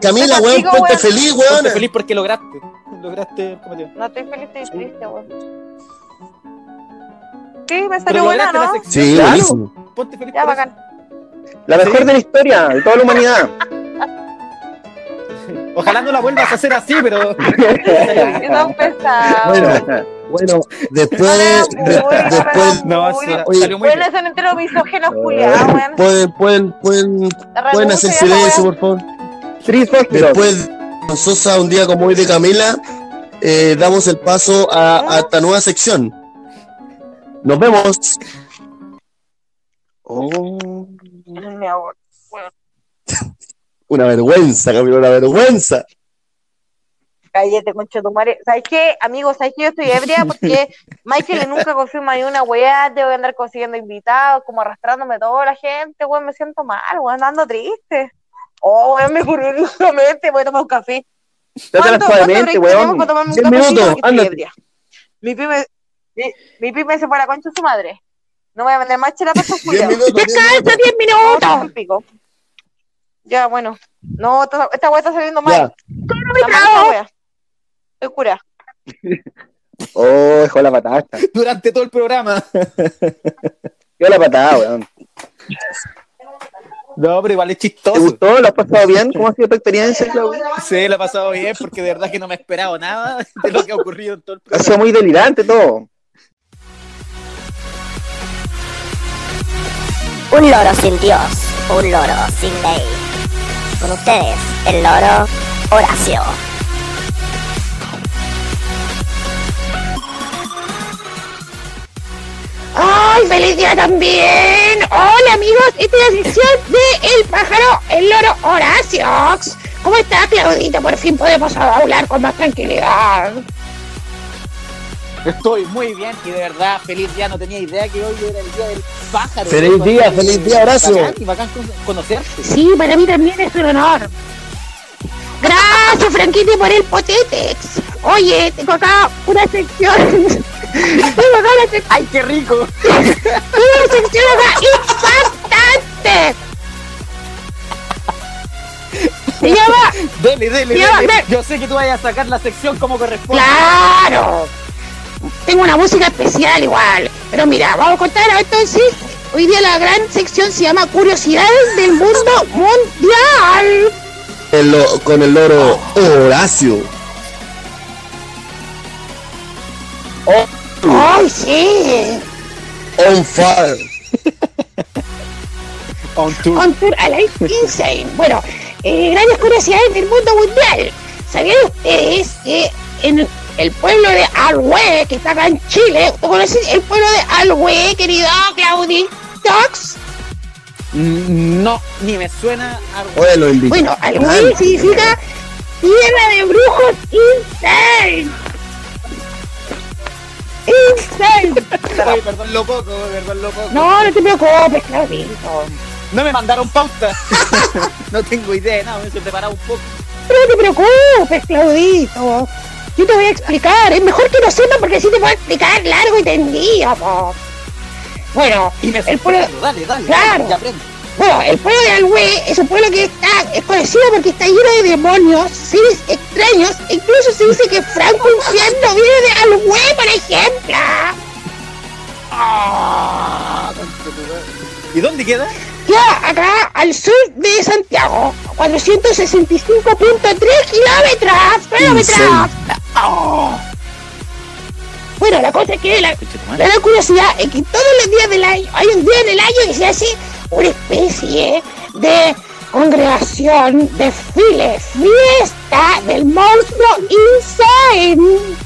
Camila, Te weón, ponte weón. feliz, Ponte weón. feliz porque lograste. Lograste el cometido. No estoy feliz, estoy triste, weón. Sí, me salió buena, ¿no? Sí, Claro. buenísimo. Ponte feliz Ya, por eso. La mejor de la historia, de toda la humanidad. *laughs* Ojalá no la vuelvas a hacer así, pero. Que son pesados. Bueno, bueno, después, de- después, No, salió muy Bueno, bien. son enteros misógenos culiados, weón. pueden, pueden, pueden, pueden hacer silencio, por favor. Después, Sosa, un día como hoy de Camila, eh, damos el paso a, a esta nueva sección. Nos vemos. Oh. *laughs* Una vergüenza, Camila, una vergüenza. Cállate, concha tu madre. ¿Sabes qué, amigos? ¿Sabes que yo estoy ebria? *laughs* Porque Michael nunca confirma ni una weá. Tengo que andar consiguiendo invitados, como arrastrándome toda la gente, weón. Me siento mal, weón. Ando triste. Oh, weón, me ocurrió nuevamente. Voy a tomar un café. ¿Cuánto- suavemente, cuánto tenemos weón. para tomarme un minutos, ebria. Mi pyme, mi, mi pyme se fue a la concha de su madre. No voy a vender más chela para culiados. minutos. ¡Descansa 10 No, minutos! pico. Ya, bueno. No, esta, weá está saliendo mal. Ya. Está mal esta weá. Estoy curada. *laughs* oh, dejó la patada. *laughs* Durante todo el programa. dejó la patada, weón. No, pero igual es chistoso. ¿Te gustó? ¿Lo has pasado bien? ¿Cómo ha sido tu experiencia, Claudio? Sí, lo he pasado bien porque de verdad que no me he esperado nada de lo que ha ocurrido en todo el programa. Ha sido muy delirante todo. Un loro sin Dios, un loro sin ley. Con ustedes, el loro Horacio. ¡Ay, feliz día también! Hola amigos, esta es la sección de El pájaro, el loro Horacio. ¿Cómo está Claudita? Por fin podemos hablar con más tranquilidad. Estoy muy bien y de verdad, feliz día. No tenía idea que hoy era el día del pájaro. Feliz día, feliz día, Horacio. Bacán, y bacán con- conocerte. Sí, para mí también es un honor. Gracias, Franquite, por el Potetex. Oye, tengo acá una sección. tengo acá una sección. ¡Ay, qué rico! una sección acá impactante. Se llama Dele, dele. Yo sé que tú vayas a sacar la sección como corresponde. Claro. Tengo una música especial igual. Pero mira, vamos a contar entonces. Hoy día la gran sección se llama Curiosidades del Mundo Mundial. El lo- con el loro Horacio. ¡Ay, sí! On fire. *laughs* On tour. On Tour Alive Insane. Bueno, eh, grandes curiosidades del mundo mundial. ¿Sabían ustedes que en el pueblo de Alhue, que está acá en Chile, ¿tú conoces el pueblo de Alhue, querido Claudi? Tox? Mm, No, ni me suena a... Oye, lo. Bueno, Alhue significa tierra de brujos insane. Insane. *laughs* Oye, perdón lo poco, perdón lo poco. No, no te preocupes, Claudito. No me mandaron pauta. *laughs* no tengo idea de nada, me he preparado un poco. No te preocupes, Claudito. Yo te voy a explicar. Es mejor que lo sepas porque así te puedo explicar largo y tendido. po. Bueno, Y me el pueblo. Dale, dale. Claro. Aprendo. bueno, el pueblo de Alhue es un pueblo que está, es conocido porque está lleno de demonios, seres extraños. e Incluso se dice que Franco Infierno viene de Alhue, por ejemplo. ¿Y dónde queda? Queda acá al sur de Santiago, 465.3 kilómetros. kilómetros. Oh. Bueno, la cosa es que la. La curiosidad es que todos los días del año, hay un día en el año que se hace una especie de congregación, desfile, fiesta del monstruo Insane.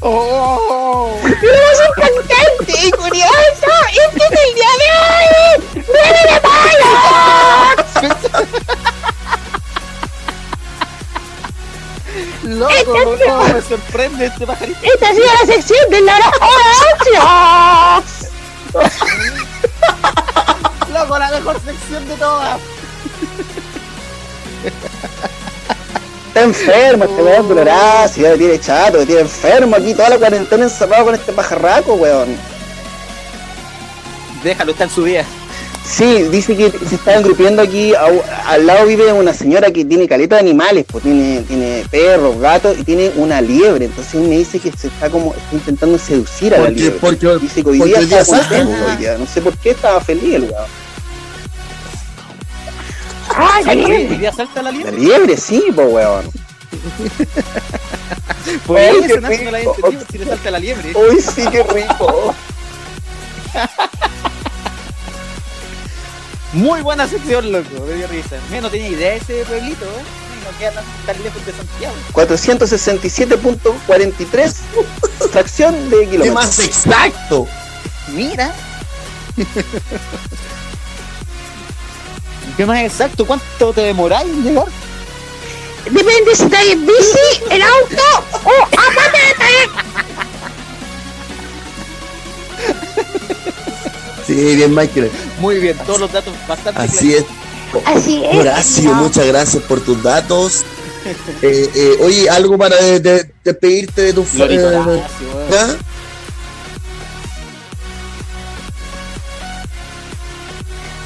Oh. Lo más impactante y curioso es que es el día de hoy, 9 de mayo. *laughs* Loco, me sorprende este pajarito. Esta ha sido la sección de la Horacio. *laughs* Loco, la mejor sección de todas. Está enfermo este weón con Horacio, ya me tiene chato, me tiene enfermo aquí toda la cuarentena encerrado con este pajarraco, weón. Déjalo, está en su día. Sí, dice que se está engrupiendo aquí, au- al lado vive una señora que tiene caleta de animales, pues tiene, tiene perros, gatos y tiene una liebre, entonces él me dice que se está como, está intentando seducir a la Porque, liebre. porque, Dice que hoy porque día hoy día está salta, contento, hoy día. no sé por qué estaba feliz el weón. Ay, la liebre. ¿Hoy día salta la La liebre? liebre, sí, pues weón. *laughs* Se nace, no la entendido si le salta la liebre. Uy, sí, qué rico. *laughs* Muy buena sección, loco, me dio risa. Mira, no tenía idea de ese pueblito, ¿eh? No queda tan, lejos de Santiago. 467.43 *laughs* fracción de ¿Qué kilómetros. más exacto? Mira. ¿Qué más exacto? ¿Cuánto te demoráis en llegar? Depende si estás en bici, en auto o a pateta. Sí, bien, Michael. Muy bien, todos los datos bastante Así es. Así es. Horacio, no. muchas gracias por tus datos. Eh, eh, oye, algo para de- de- despedirte de tu fa- Glorito eh. ¿ya?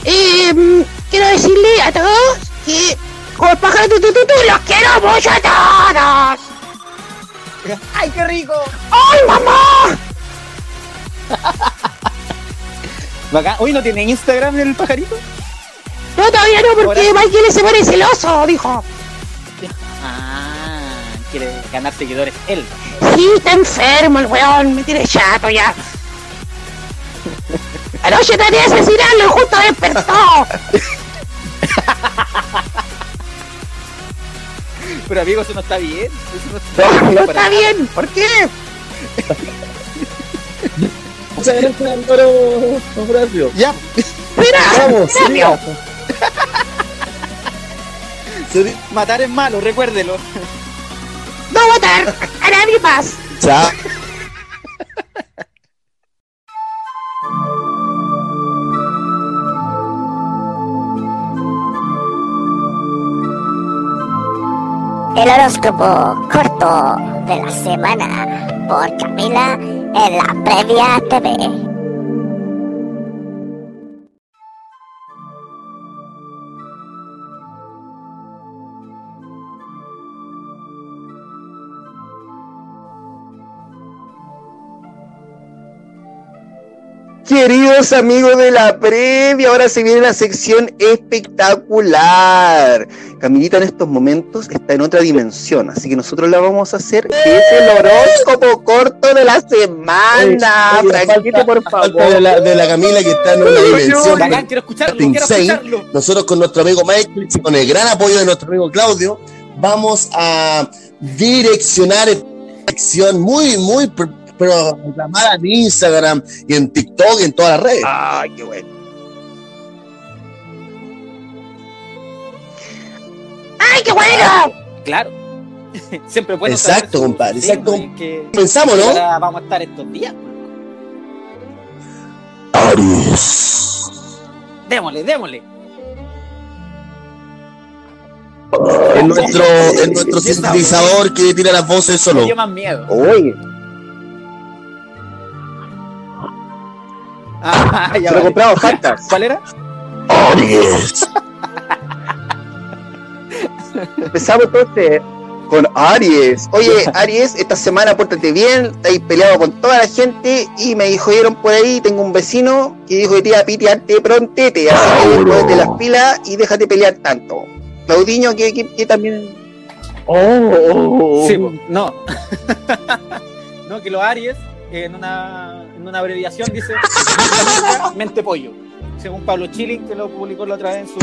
Eh, quiero decirle a todos que con el pájaro tu, tu, tu, tu, los quiero mucho a todos. ¡Ay, qué rico! ¡Ay, mamá! *laughs* Bacán. Hoy no tiene Instagram el pajarito. No, todavía no, porque Michael se pone celoso, dijo. Ah, quiere ganar seguidores él. Sí, está enfermo el weón, me tiene chato ya. Anoche traté de asesinarlo y justo despertó. Pero amigo, eso no está bien. Eso no No, no para está bien. ¿Por qué? Muchas gracias, Álvaro Horacio. Ya, Mira, Vamos, sería- *laughs* matar es malo, recuérdelo. no votar a nadie más. Chao. El horóscopo corto de la semana por Camila en la previa TV. Queridos amigos de la previa, ahora se viene la sección espectacular. Camilita en estos momentos está en otra dimensión, así que nosotros la vamos a hacer, que es el horóscopo corto de la semana. Oye, Franquito, falta- por falta favor. De la, de la Camila que está en una dimensión. Quiero escucharlo, quiero escucharlo. Nosotros con nuestro amigo Michael y con el gran apoyo de nuestro amigo Claudio, vamos a direccionar esta sección muy, muy pr- programada en Instagram y en TikTok y en todas las redes. Ay, qué bueno. ¡Ay, qué bueno! Claro. *laughs* Siempre bueno Exacto, compadre, exacto. Pensamos, ¿no? ahora vamos a estar estos días. Aries. Démosle, démosle. En nuestro, en nuestro sintetizador que tira las voces Me solo. dio más miedo. Oye, Ah, *laughs* ya se lo vale. compramos faltas. ¿Cuál era? Aries. Empezamos entonces con Aries. Oye, Aries, esta semana pórtate bien, estáis peleado con toda la gente y me dijeron por ahí, tengo un vecino que dijo que te iba a pitearte prontete, así que de las pilas y déjate pelear tanto. Claudiño, que, que, que también... Oh, Sí, po. no. *laughs* no, que los Aries, en una, en una abreviación, dice *laughs* mente pollo. Según Pablo Chilling, que lo publicó la otra vez en su.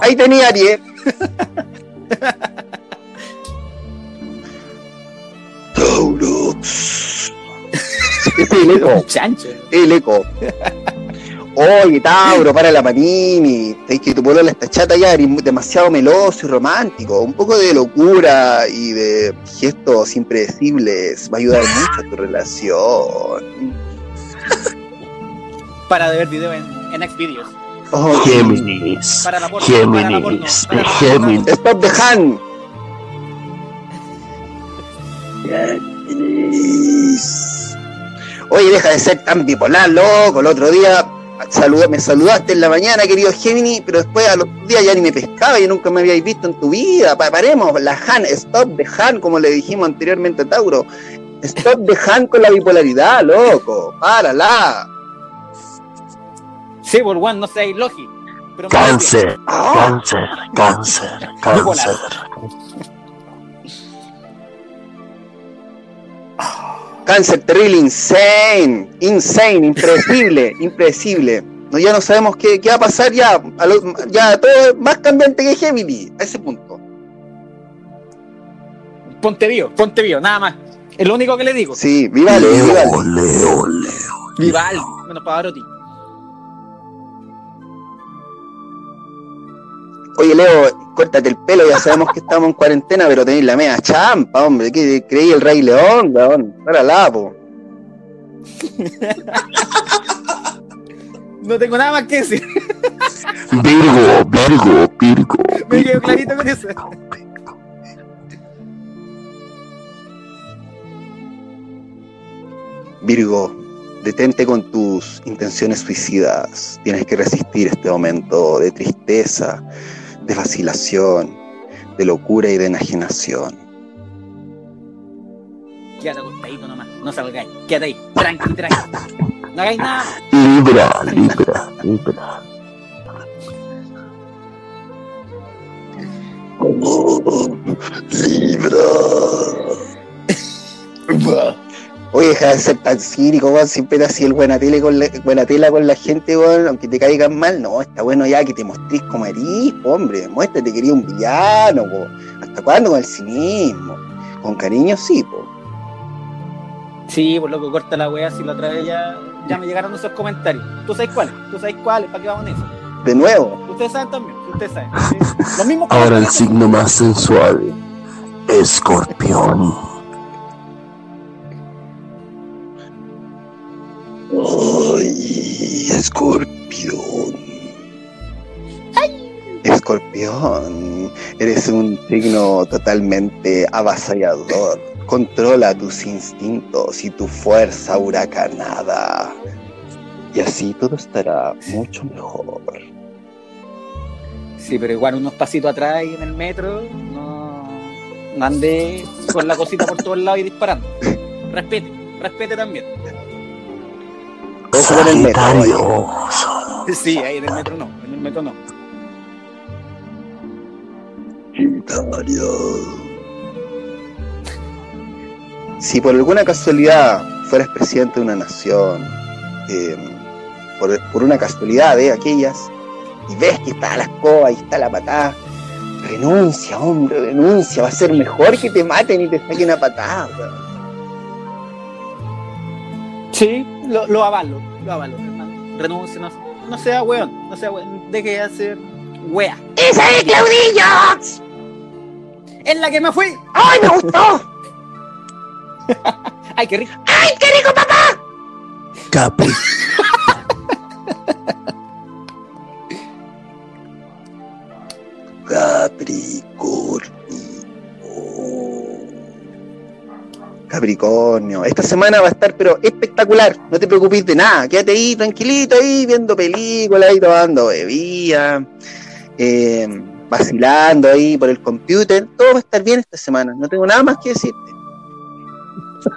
Ahí tenía Aries. Tauro. Es el eco, Chancho. el eco. Oye, Tauro, para la panini. Es que tu polola está chata ya, eres demasiado meloso y romántico. Un poco de locura y de gestos impredecibles va a ayudar mucho a tu relación. Para de ver video en, en Xvideos. Oh, Géminis. Para la porno. Géminis. Para la. Géminis. Stop the hand. Oye, deja de ser tan bipolar, loco. El otro día me saludaste en la mañana, querido Gemini, pero después a los días ya ni me pescaba y nunca me habíais visto en tu vida. Pa- paremos, la Han, stop the Han, como le dijimos anteriormente a Tauro. Stop the Han con la bipolaridad, loco. Párala. Sí, por one, no seáis logi. Pero Cáncer. Ah, Cáncer. Cáncer. Cáncer terrible, insane, insane, impredecible, *laughs* impredecible. No, ya no sabemos qué, qué va a pasar ya. a lo- ya todo es más cambiante que Gemini, a ese punto. Ponte vivo, ponte vivo, nada más. Es lo único que le digo. Sí, viva Leo, viva Leo. Leo, Leo. Vivaldi, menos Pavarotti. Oye, Leo, córtate el pelo, ya sabemos que estamos en cuarentena, pero tenéis la media champa, hombre. ¿Qué creí el Rey León, weón? Para la, po. No tengo nada más que decir. Virgo, Virgo, Virgo. Me quedo clarito con eso. Virgo, detente con tus intenciones suicidas. Tienes que resistir este momento de tristeza, de vacilación, de locura y de enajenación. Quédate acostadito nomás, no salgáis. Quédate ahí, tranqui, tranqui. No hagáis nada. Libra, Libra, Libra. Libra. *laughs* Oye, deja de ser tan cínico, weón. Siempre así el buena tele con la, buena tela con la gente, weón. Aunque te caigan mal, no, está bueno ya que te mostrís como eres, hombre. Muéstrate que eres un villano. ¿Hasta cuándo con el cinismo? Con cariño, sí, po. Sí, por loco, corta la wea si la otra vez ya, ya me llegaron esos comentarios. ¿Tú sabes cuáles? ¿Tú sabes cuáles? ¿Para qué vamos en eso? De nuevo. Ustedes saben también, ustedes saben. Sí. Los mismos *laughs* Ahora el signo más sensual. Escorpión. Ay, escorpión. Escorpión, eres un signo totalmente avasallador. Controla tus instintos y tu fuerza huracanada. Y así todo estará mucho mejor. Sí, pero igual unos pasitos atrás y en el metro, no, no ande con la cosita por todos lados y disparando. Respete, respete también. Ojo con el metro, Sagitario. Sí, ahí en el metro no, en el metro no. Si por alguna casualidad fueras presidente de una nación, eh, por, por una casualidad de aquellas, y ves que está la escoba y está la patada, renuncia, hombre, renuncia. Va a ser mejor que te maten y te saquen a patada. Sí, lo, lo avalo, lo avalo, hermano. Renuncie, no, no sea weón, no sea weón, deje de hacer wea. ¡Esa es Claudillo! ¡Es la que me fui! ¡Ay, me gustó! *laughs* ¡Ay, qué rico! ¡Ay, qué rico, papá! Capri. Capricornio. Esta semana va a estar, pero espectacular. No te preocupes de nada. Quédate ahí, tranquilito, ahí, viendo películas, ahí tomando bebida, eh, vacilando ahí por el computer. Todo va a estar bien esta semana. No tengo nada más que decirte.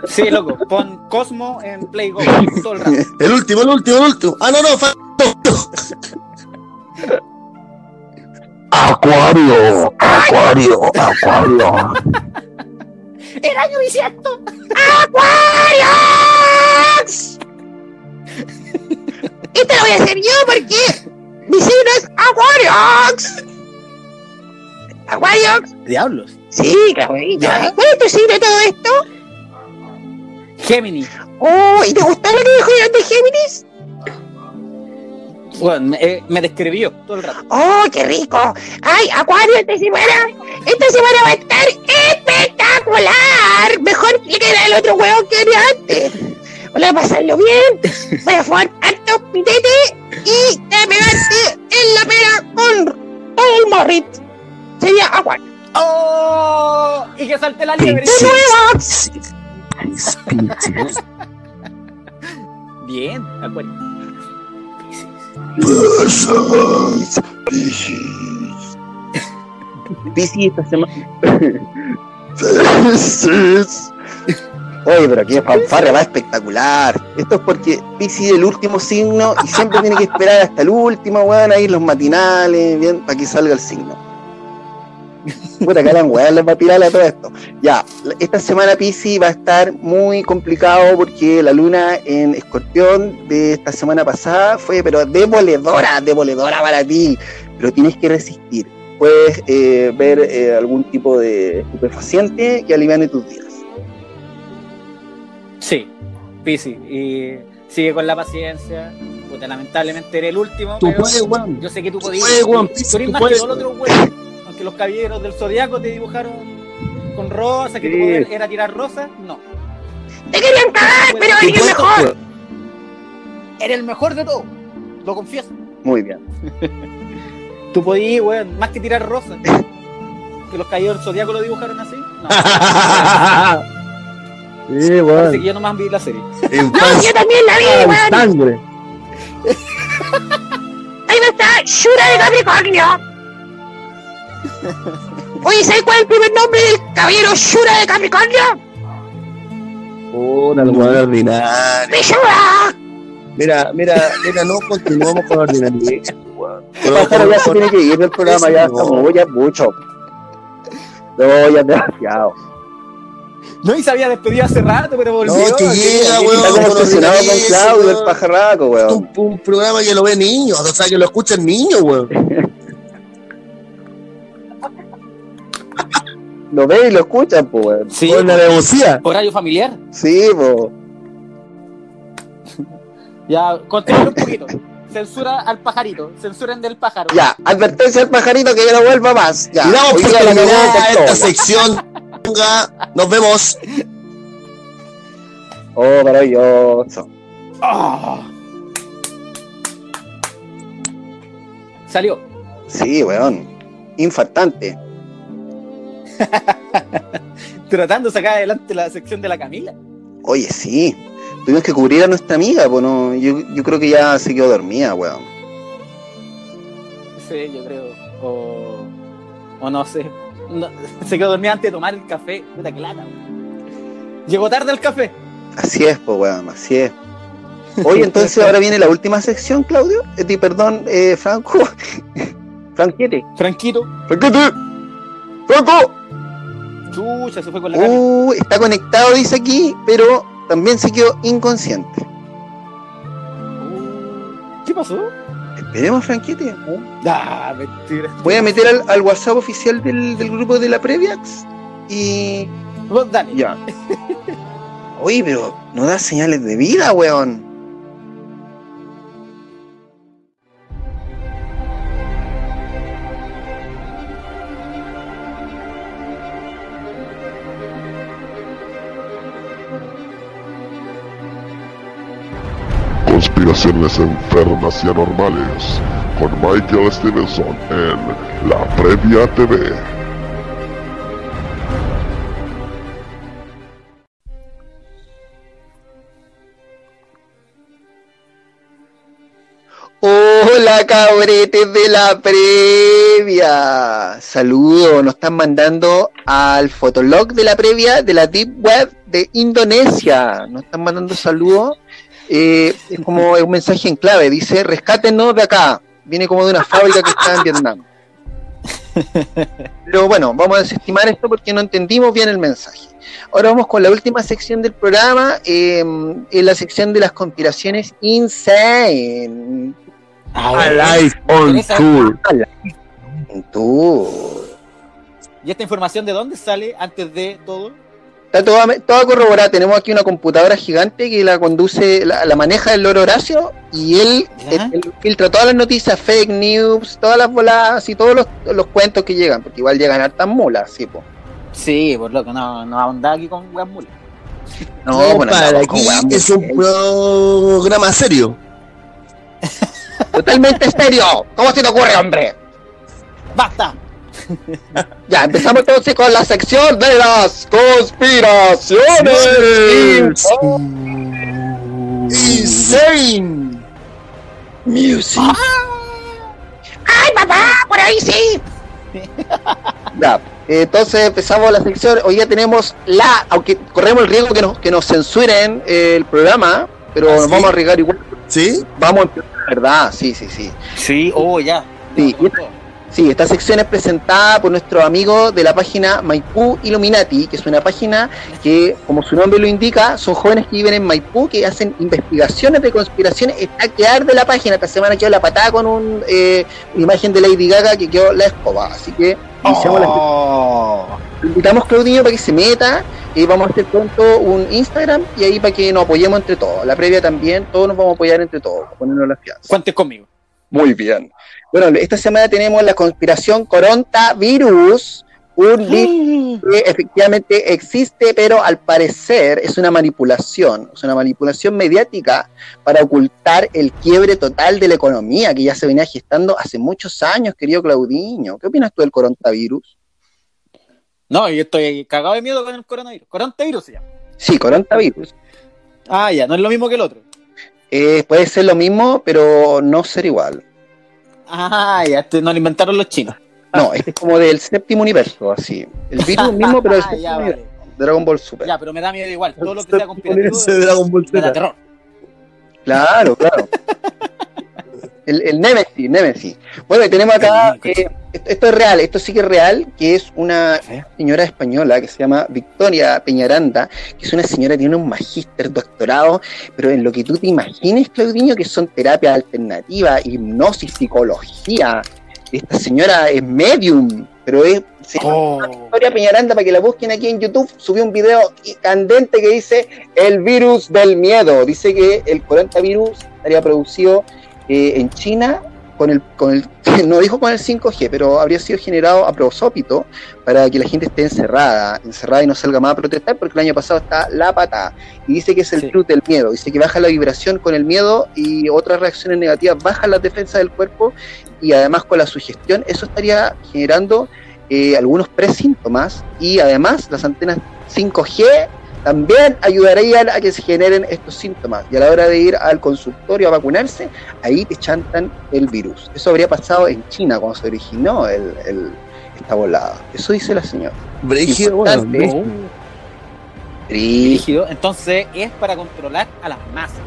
Sí, loco, pon Cosmo en Play Go todo el rato. *laughs* El último, el último, el último. Ah, no, no, fa- Acuario. Acuario. Acuario. *laughs* ¡El año bisiesto! ¡Aquarius! Y te lo voy a hacer yo porque mi signo es Aquarius. Aquarius. Diablos. Sí, Claudillo. ¿Cuál es tu signo de todo esto? Gemini. Oh, ¿y te gustó lo que dijo de Géminis? Bueno, me, eh, me describió todo el rato. ¡Oh, qué rico! ¡Ay, Acuario, esta semana! ¡Esta semana va a estar espectacular! Mejor que era el otro huevo que era antes. Voy a pasarlo bien, voy a fumar harto pitete y te pegarte en la pera con todo el morrit. Sería Acuario. ¡Oh! Y que salte la liebre. ¡De nuevo! Piscis. Piscis. Bien, Acuario. Piscis esta semana. Oye, pero aquí es fanfarria, va espectacular. Esto es porque Piscis es el último signo y siempre tiene que esperar hasta el último, weón, ahí los matinales, bien, para que salga el signo. *laughs* Puta, que la weón les va a tirar a todo esto. Ya, esta semana Piscis va a estar muy complicado porque la luna en escorpión de esta semana pasada fue, pero demoledora, demoledora para ti. Pero tienes que resistir. Puedes eh, ver eh, algún tipo de estupefaciente que aliviane tus días. Sí, Pisi. Y sigue con la paciencia. Puta, lamentablemente eres el último. Tú pero puedes, weón. Yo sé que tú Tú podías. puedes, weón, Tú Pisi, eres tú más puedes. que otros weones. Aunque los caballeros del zodiaco te dibujaron con rosa, que tu Sí. poder era tirar rosas. No. ¡Te querían cagar, pero puedes, mejor! Eres el mejor de todos. Lo confieso. Muy bien. *laughs* Tú podías, weón, más que tirar rosas. que los caballeros del zodiaco lo dibujaron así. No. *laughs* Sí, weón. que yo nomás vi la serie. ¡No, yo también la vi, weón! sangre. Ahí va a estar Shura de Capricornio. *laughs* Oye, ¿sabes cuál es el primer nombre del caballero Shura de Capricornio? Puta, el weón ordinario. ¡Shura! Mira, mira, mira, no continuamos con la ordinariedad, weón. *laughs* Pájaro ya se tiene que ir del programa, ya estamos, ya mucho. No, ya demasiado. No, y se había despedido hace rato, pero volvió. No, que llega, weón. Está como obsesionado con Claudio, el pajarraco, weón. Un, un programa que lo ve niños, o sea, que lo escuchan niños, weón. *laughs* Lo ve y lo escuchan, pues. Sí, Con la negocia. horario familiar. Sí, po. Ya, continúa un poquito. Censura al pajarito. Censuren del pájaro. Ya, advertencia al pajarito que ya no vuelva más. Ya, Y damos por terminada esta sección. Venga, Nos vemos. Oh, maravilloso. Ah. Salió. Sí, weón. Infartante. *laughs* Tratando de sacar adelante la sección de la Camila. Oye, sí. Tuvimos que cubrir a nuestra amiga, pues no. Yo, yo creo que ya se quedó dormida, weón. Sí, yo creo. O, o no sé. No, se quedó dormida antes de tomar el café. Puta que lata. weón. Llegó tarde el café. Así es, pues, weón, así es. Oye, entonces ahora viene la última sección, Claudio. Eh, perdón, eh, Franco. *laughs* Franquete. Franquito. Franquete. Franco. Chucha, se fue con la Cami. Uh, está conectado, dice aquí, pero también se quedó inconsciente. Uh, ¿Qué pasó? Esperemos, Franquete. Ah, mentira. Voy a meter al, al WhatsApp oficial del, del grupo de la Previax y. Dale. Ya. *laughs* Oye, pero no da señales de vida, weón. Conspiraciones enfermas y anormales con Michael Stevenson en La Previa TV. Hola cabretes de la previa. Saludos, nos están mandando al fotolog de la previa de la Deep Web de Indonesia. Nos están mandando saludos. Eh, es como un mensaje en clave. Dice, rescátenos de acá. Viene como de una fábrica que está en Vietnam. *laughs* Pero bueno, vamos a desestimar esto porque no entendimos bien el mensaje. Ahora vamos con la última sección del programa, eh, en la sección de las conspiraciones insane. A ver, Alive on tour. ¿Y esta información de dónde sale antes de todo? Está toda, toda corroborada. Tenemos aquí una computadora gigante que la conduce, la, la maneja el loro Horacio y él, Ya. él- él filtra todas las noticias, fake news, todas las bolas y todos los, los cuentos que llegan, porque igual llegan hartas mulas, sí, po. Sí, por loco, no, no ahondá aquí con weas mulas. *laughs* No, No, bueno, para aquí es un programa serio. Totalmente serio. ¿Cómo se te ocurre, hombre? ¡Basta! *laughs* Ya, empezamos entonces con la sección de las conspiraciones. Insane. Music. ¡Ay, papá! ¡Por ahí sí! Ya, entonces empezamos la sección. Hoy ya tenemos la, aunque corremos el riesgo que nos, que nos censuren el programa, pero ¿Ah, nos sí? vamos a arriesgar igual. ¿Sí? Vamos a empezar, ¿verdad? Sí, sí, sí. Sí, oh, ya. Sí, esta, sí, esta sección es presentada por nuestro amigo de la página Maipú Illuminati, que es una página que, como su nombre lo indica, son jóvenes que viven en Maipú, que hacen investigaciones de conspiraciones. Está que arde la página. Esta semana quedó la patada con un, eh, una imagen de Lady Gaga que quedó la escoba. Así que iniciamos la Oh. Lo invitamos Claudinho para que se meta y vamos a hacer pronto un Instagram y ahí para que nos apoyemos entre todos. La previa también, todos nos vamos a apoyar entre todos, para ponernos las fianzas. Cuentes conmigo. Muy bien. Bueno, esta semana tenemos la conspiración coronavirus, un virus que efectivamente existe, pero al parecer es una manipulación, es una manipulación mediática para ocultar el quiebre total de la economía que ya se venía gestando hace muchos años, querido Claudinho. ¿Qué opinas tú del coronavirus? No, yo estoy cagado de miedo con el coronavirus. Coronavirus se llama. Sí, coronavirus. Ah, ya, no es lo mismo que el otro. Eh, puede ser lo mismo, pero no ser igual. Ah, ya, este no lo inventaron los chinos. No, este es como del séptimo universo, así. El *laughs* virus mismo, pero del Ah, séptimo ya, universo. vale. Dragon Ball Super. Ya, pero me da miedo igual. Todo lo que sea conspirativo Dragon Ball me da terror. Claro, claro. El, el Nemesis, Nemesis. Bueno, y tenemos acá eh, esto, es real, esto sí que es real, que es una señora española que se llama Victoria Peñaranda, que es una señora que tiene un magíster, doctorado, pero en lo que tú te imagines, Claudinho, que son terapias alternativas, hipnosis, psicología. Esta señora es medium, pero es se llama Victoria Peñaranda para que la busquen aquí en YouTube. Subió un video candente que dice el virus del miedo. Dice que el coronavirus estaría producido eh, en China con el, con el, *laughs* no dijo con el 5G, pero habría sido generado a prosópito para que la gente esté encerrada, encerrada y no salga más a protestar, porque el año pasado está la patada. Y dice que es el Sí. del miedo, dice que baja la vibración con el miedo y otras reacciones negativas, bajan las defensas del cuerpo y además con la sugestión, eso estaría generando eh, algunos presíntomas y además las antenas 5G también ayudarían a que se generen estos síntomas. Y a la hora de ir al consultorio a vacunarse, ahí te chantan el virus. Eso habría pasado en China cuando se originó el, el- esta volada. Eso dice la señora. Brígido, bueno, Importante. no. Brígido. Rígido. Entonces es para controlar a las masas.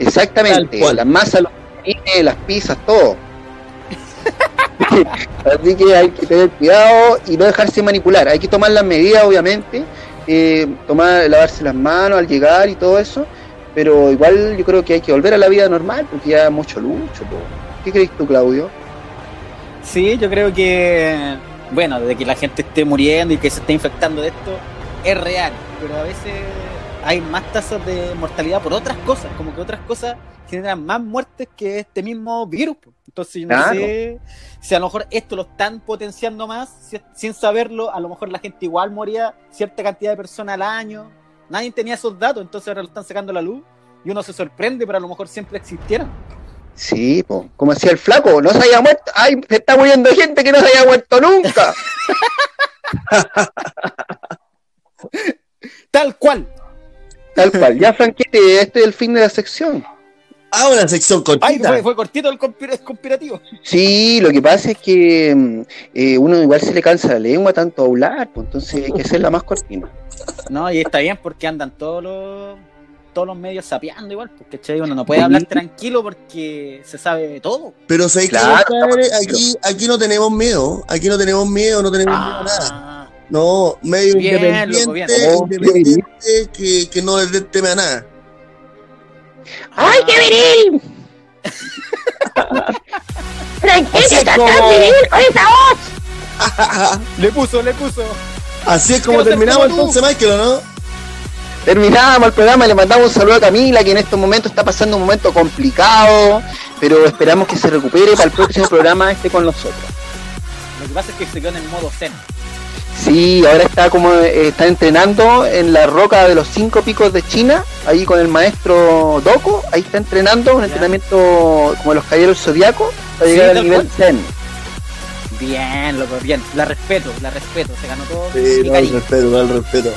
Exactamente, las masas, los panines, las pizzas, todo. *laughs* Así que hay que tener cuidado y no dejarse manipular. Hay que tomar las medidas, obviamente, eh, tomar, lavarse las manos al llegar y todo eso, pero igual yo creo que hay que volver a la vida normal porque ya mucho lucho. ¿Qué crees tú, Claudio? Sí, yo creo que, bueno, de que la gente esté muriendo y que se esté infectando de esto, es real, pero a veces hay más tasas de mortalidad por otras cosas, como que otras cosas generan más muertes que este mismo virus. Entonces, yo no Claro. sé si a lo mejor esto lo están potenciando más, si- sin saberlo, a lo mejor la gente igual moría cierta cantidad de personas al año. Nadie tenía esos datos, entonces ahora lo están sacando a la luz y uno se sorprende, pero a lo mejor siempre existieran. Sí, po. como decía el flaco, no se haya muerto, ay, se está muriendo gente que no se haya muerto nunca. *laughs* Tal cual. Tal cual. Ya, Franquete, este es el fin de la sección. Ah, una sección Ay, cortita. fue, fue cortito el conspira- el conspirativo. Sí, lo que pasa es que mm, eh, uno igual se le cansa la lengua tanto hablar, pues entonces hay que hacerla más cortina. No, y está bien porque andan todos los todos los medios sapeando igual, porque ¿cachai? uno no puede hablar tranquilo porque se sabe todo. Pero ¿sabéis Claro, Aquí, aquí no tenemos miedo. Aquí no tenemos miedo, no tenemos miedo a nada. Ah, No, medio Bien, independiente, loco, bien. Oh, independiente que, que no le teme a nada. ¡Ay, qué viril! Franquete, Así está como- tan viril con esa voz. *laughs* le puso, le puso. Así es como terminamos entonces, Michael, ¿o no? Terminamos el programa, le mandamos un saludo a Camila, que en estos momentos está pasando un momento complicado, pero esperamos que se recupere para el próximo programa esté con nosotros. Lo que pasa es que se quedó en el modo zen. Sí, ahora está como eh, está entrenando en la roca de los cinco picos de China, ahí con el maestro Doko, ahí está entrenando, un Ya. entrenamiento como los caballeros zodiacos, para Sí, llegar al nivel cual. Zen. Bien, loco, bien. La respeto, la respeto. Se ganó todo Sí, no, el respeto, no, el respeto.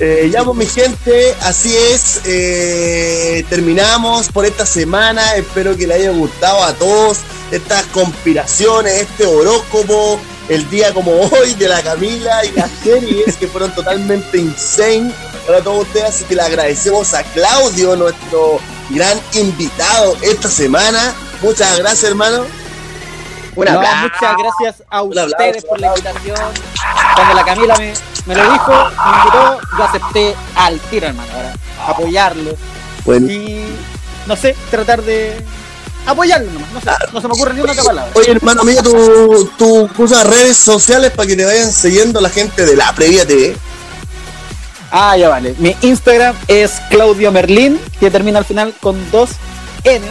Eh, ya pues mi gente, así es, eh, terminamos por esta semana, espero que les haya gustado a todos estas conspiraciones, este horóscopo, el día como hoy de la Camila y las series que fueron totalmente insane para todos ustedes, así que le agradecemos a Claudio, nuestro gran invitado esta semana, muchas gracias hermano. Un No, aplauso. muchas gracias a Un aplauso, ustedes por la invitación. Cuando la Camila me, me lo dijo, me invitó, yo acepté al tiro, hermano, para apoyarlo. Bueno. Y no sé, tratar de apoyarlo nomás. No sé, no se me ocurre ni una otra palabra. Oye, hermano mío, tú, tú usas redes sociales para que te vayan siguiendo la gente de la Previa TV. Ah, ya vale. Mi Instagram es Claudio Merlin, que termina al final con dos N.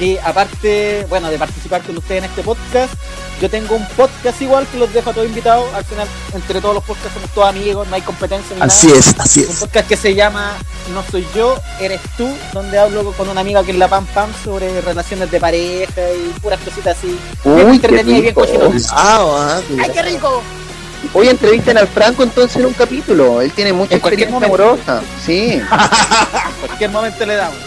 Y aparte, bueno, de participar con ustedes en este podcast, yo tengo un podcast igual que los dejo a todos invitados. Al final, entre todos los podcasts somos todos amigos, no hay competencia ni Así nada. es, así Un es. podcast que se llama No soy yo, eres tú, donde hablo con una amiga que es la Pam Pam sobre relaciones de pareja y puras cositas así. Uy, bien qué entretenida y bien rico. cochinonas. Ah, ah, ¡Ay, qué rico! Hoy entrevistan al Franco entonces en un capítulo. Él tiene mucha En cualquier experiencia momento. amorosa. Sí. *laughs* En cualquier momento le damos.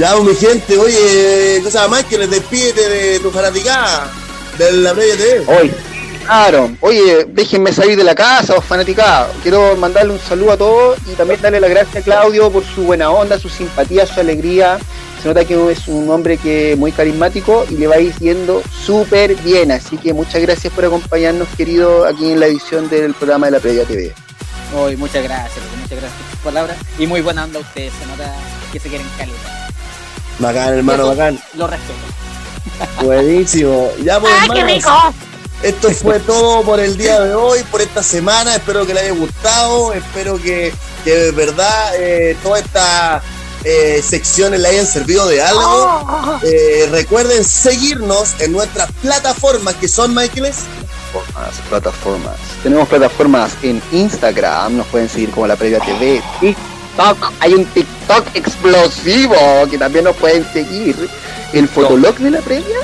Ya, pues, mi gente, oye, cosa más que les despídete de tu fanaticada de la Previa TV. Hoy. Claro. Oye, déjenme salir de la casa, os fanaticados. Quiero mandarle un saludo a todos y también darle las gracias a Claudio por su buena onda, su simpatía, su alegría Se nota que es un hombre que muy carismático y le va a ir yendo súper bien. Así que muchas gracias por acompañarnos, querido, aquí en la edición del programa de la Previa TV. Hoy, muchas gracias, muchas gracias por tus palabras. Y muy buena onda ustedes, se nota que se quieren calidad. Bacán, hermano, bacán. Lo respeto. *laughs* Buenísimo. Ya, pues, ¡Ay, qué hermanos, rico! Esto fue todo por el día de hoy, por esta semana. Espero que les haya gustado. Espero que, que de verdad eh, todas estas eh, secciones le hayan servido de algo. Oh, Eh, recuerden seguirnos en nuestras plataformas que son, Michaeles. Plataformas, plataformas. Tenemos plataformas en Instagram, nos pueden seguir como la Previa TV, TikTok, hay un TikTok explosivo que también nos pueden seguir, el Fotolog de la Previa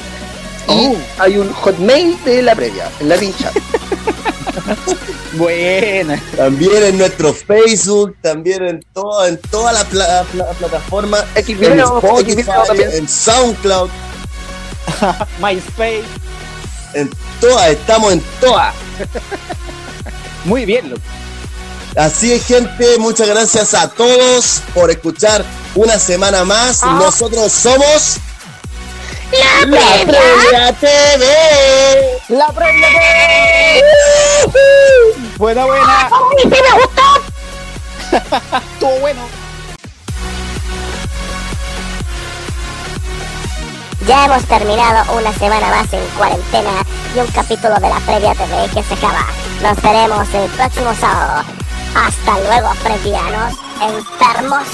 y Oh. hay un Hotmail de la Previa, en la pincha. *laughs* Buena. También en nuestro Facebook, también en toda, en toda la pla- pla- plataforma, en Xvideo, Spotify, Xvideo también. en SoundCloud, *laughs* MySpace. en todas, estamos en todas. Muy bien, loco. Así es, gente, muchas gracias a todos por escuchar una semana más. Nosotros somos ¡La La previa! Previa TV. La previa TV. Buena, buena. ¡Ay, sí me gustó! *laughs* Estuvo bueno. Ya hemos terminado una semana más en cuarentena y un capítulo de la previa TV que se acaba. Nos veremos el próximo sábado. Hasta luego, previanos enfermos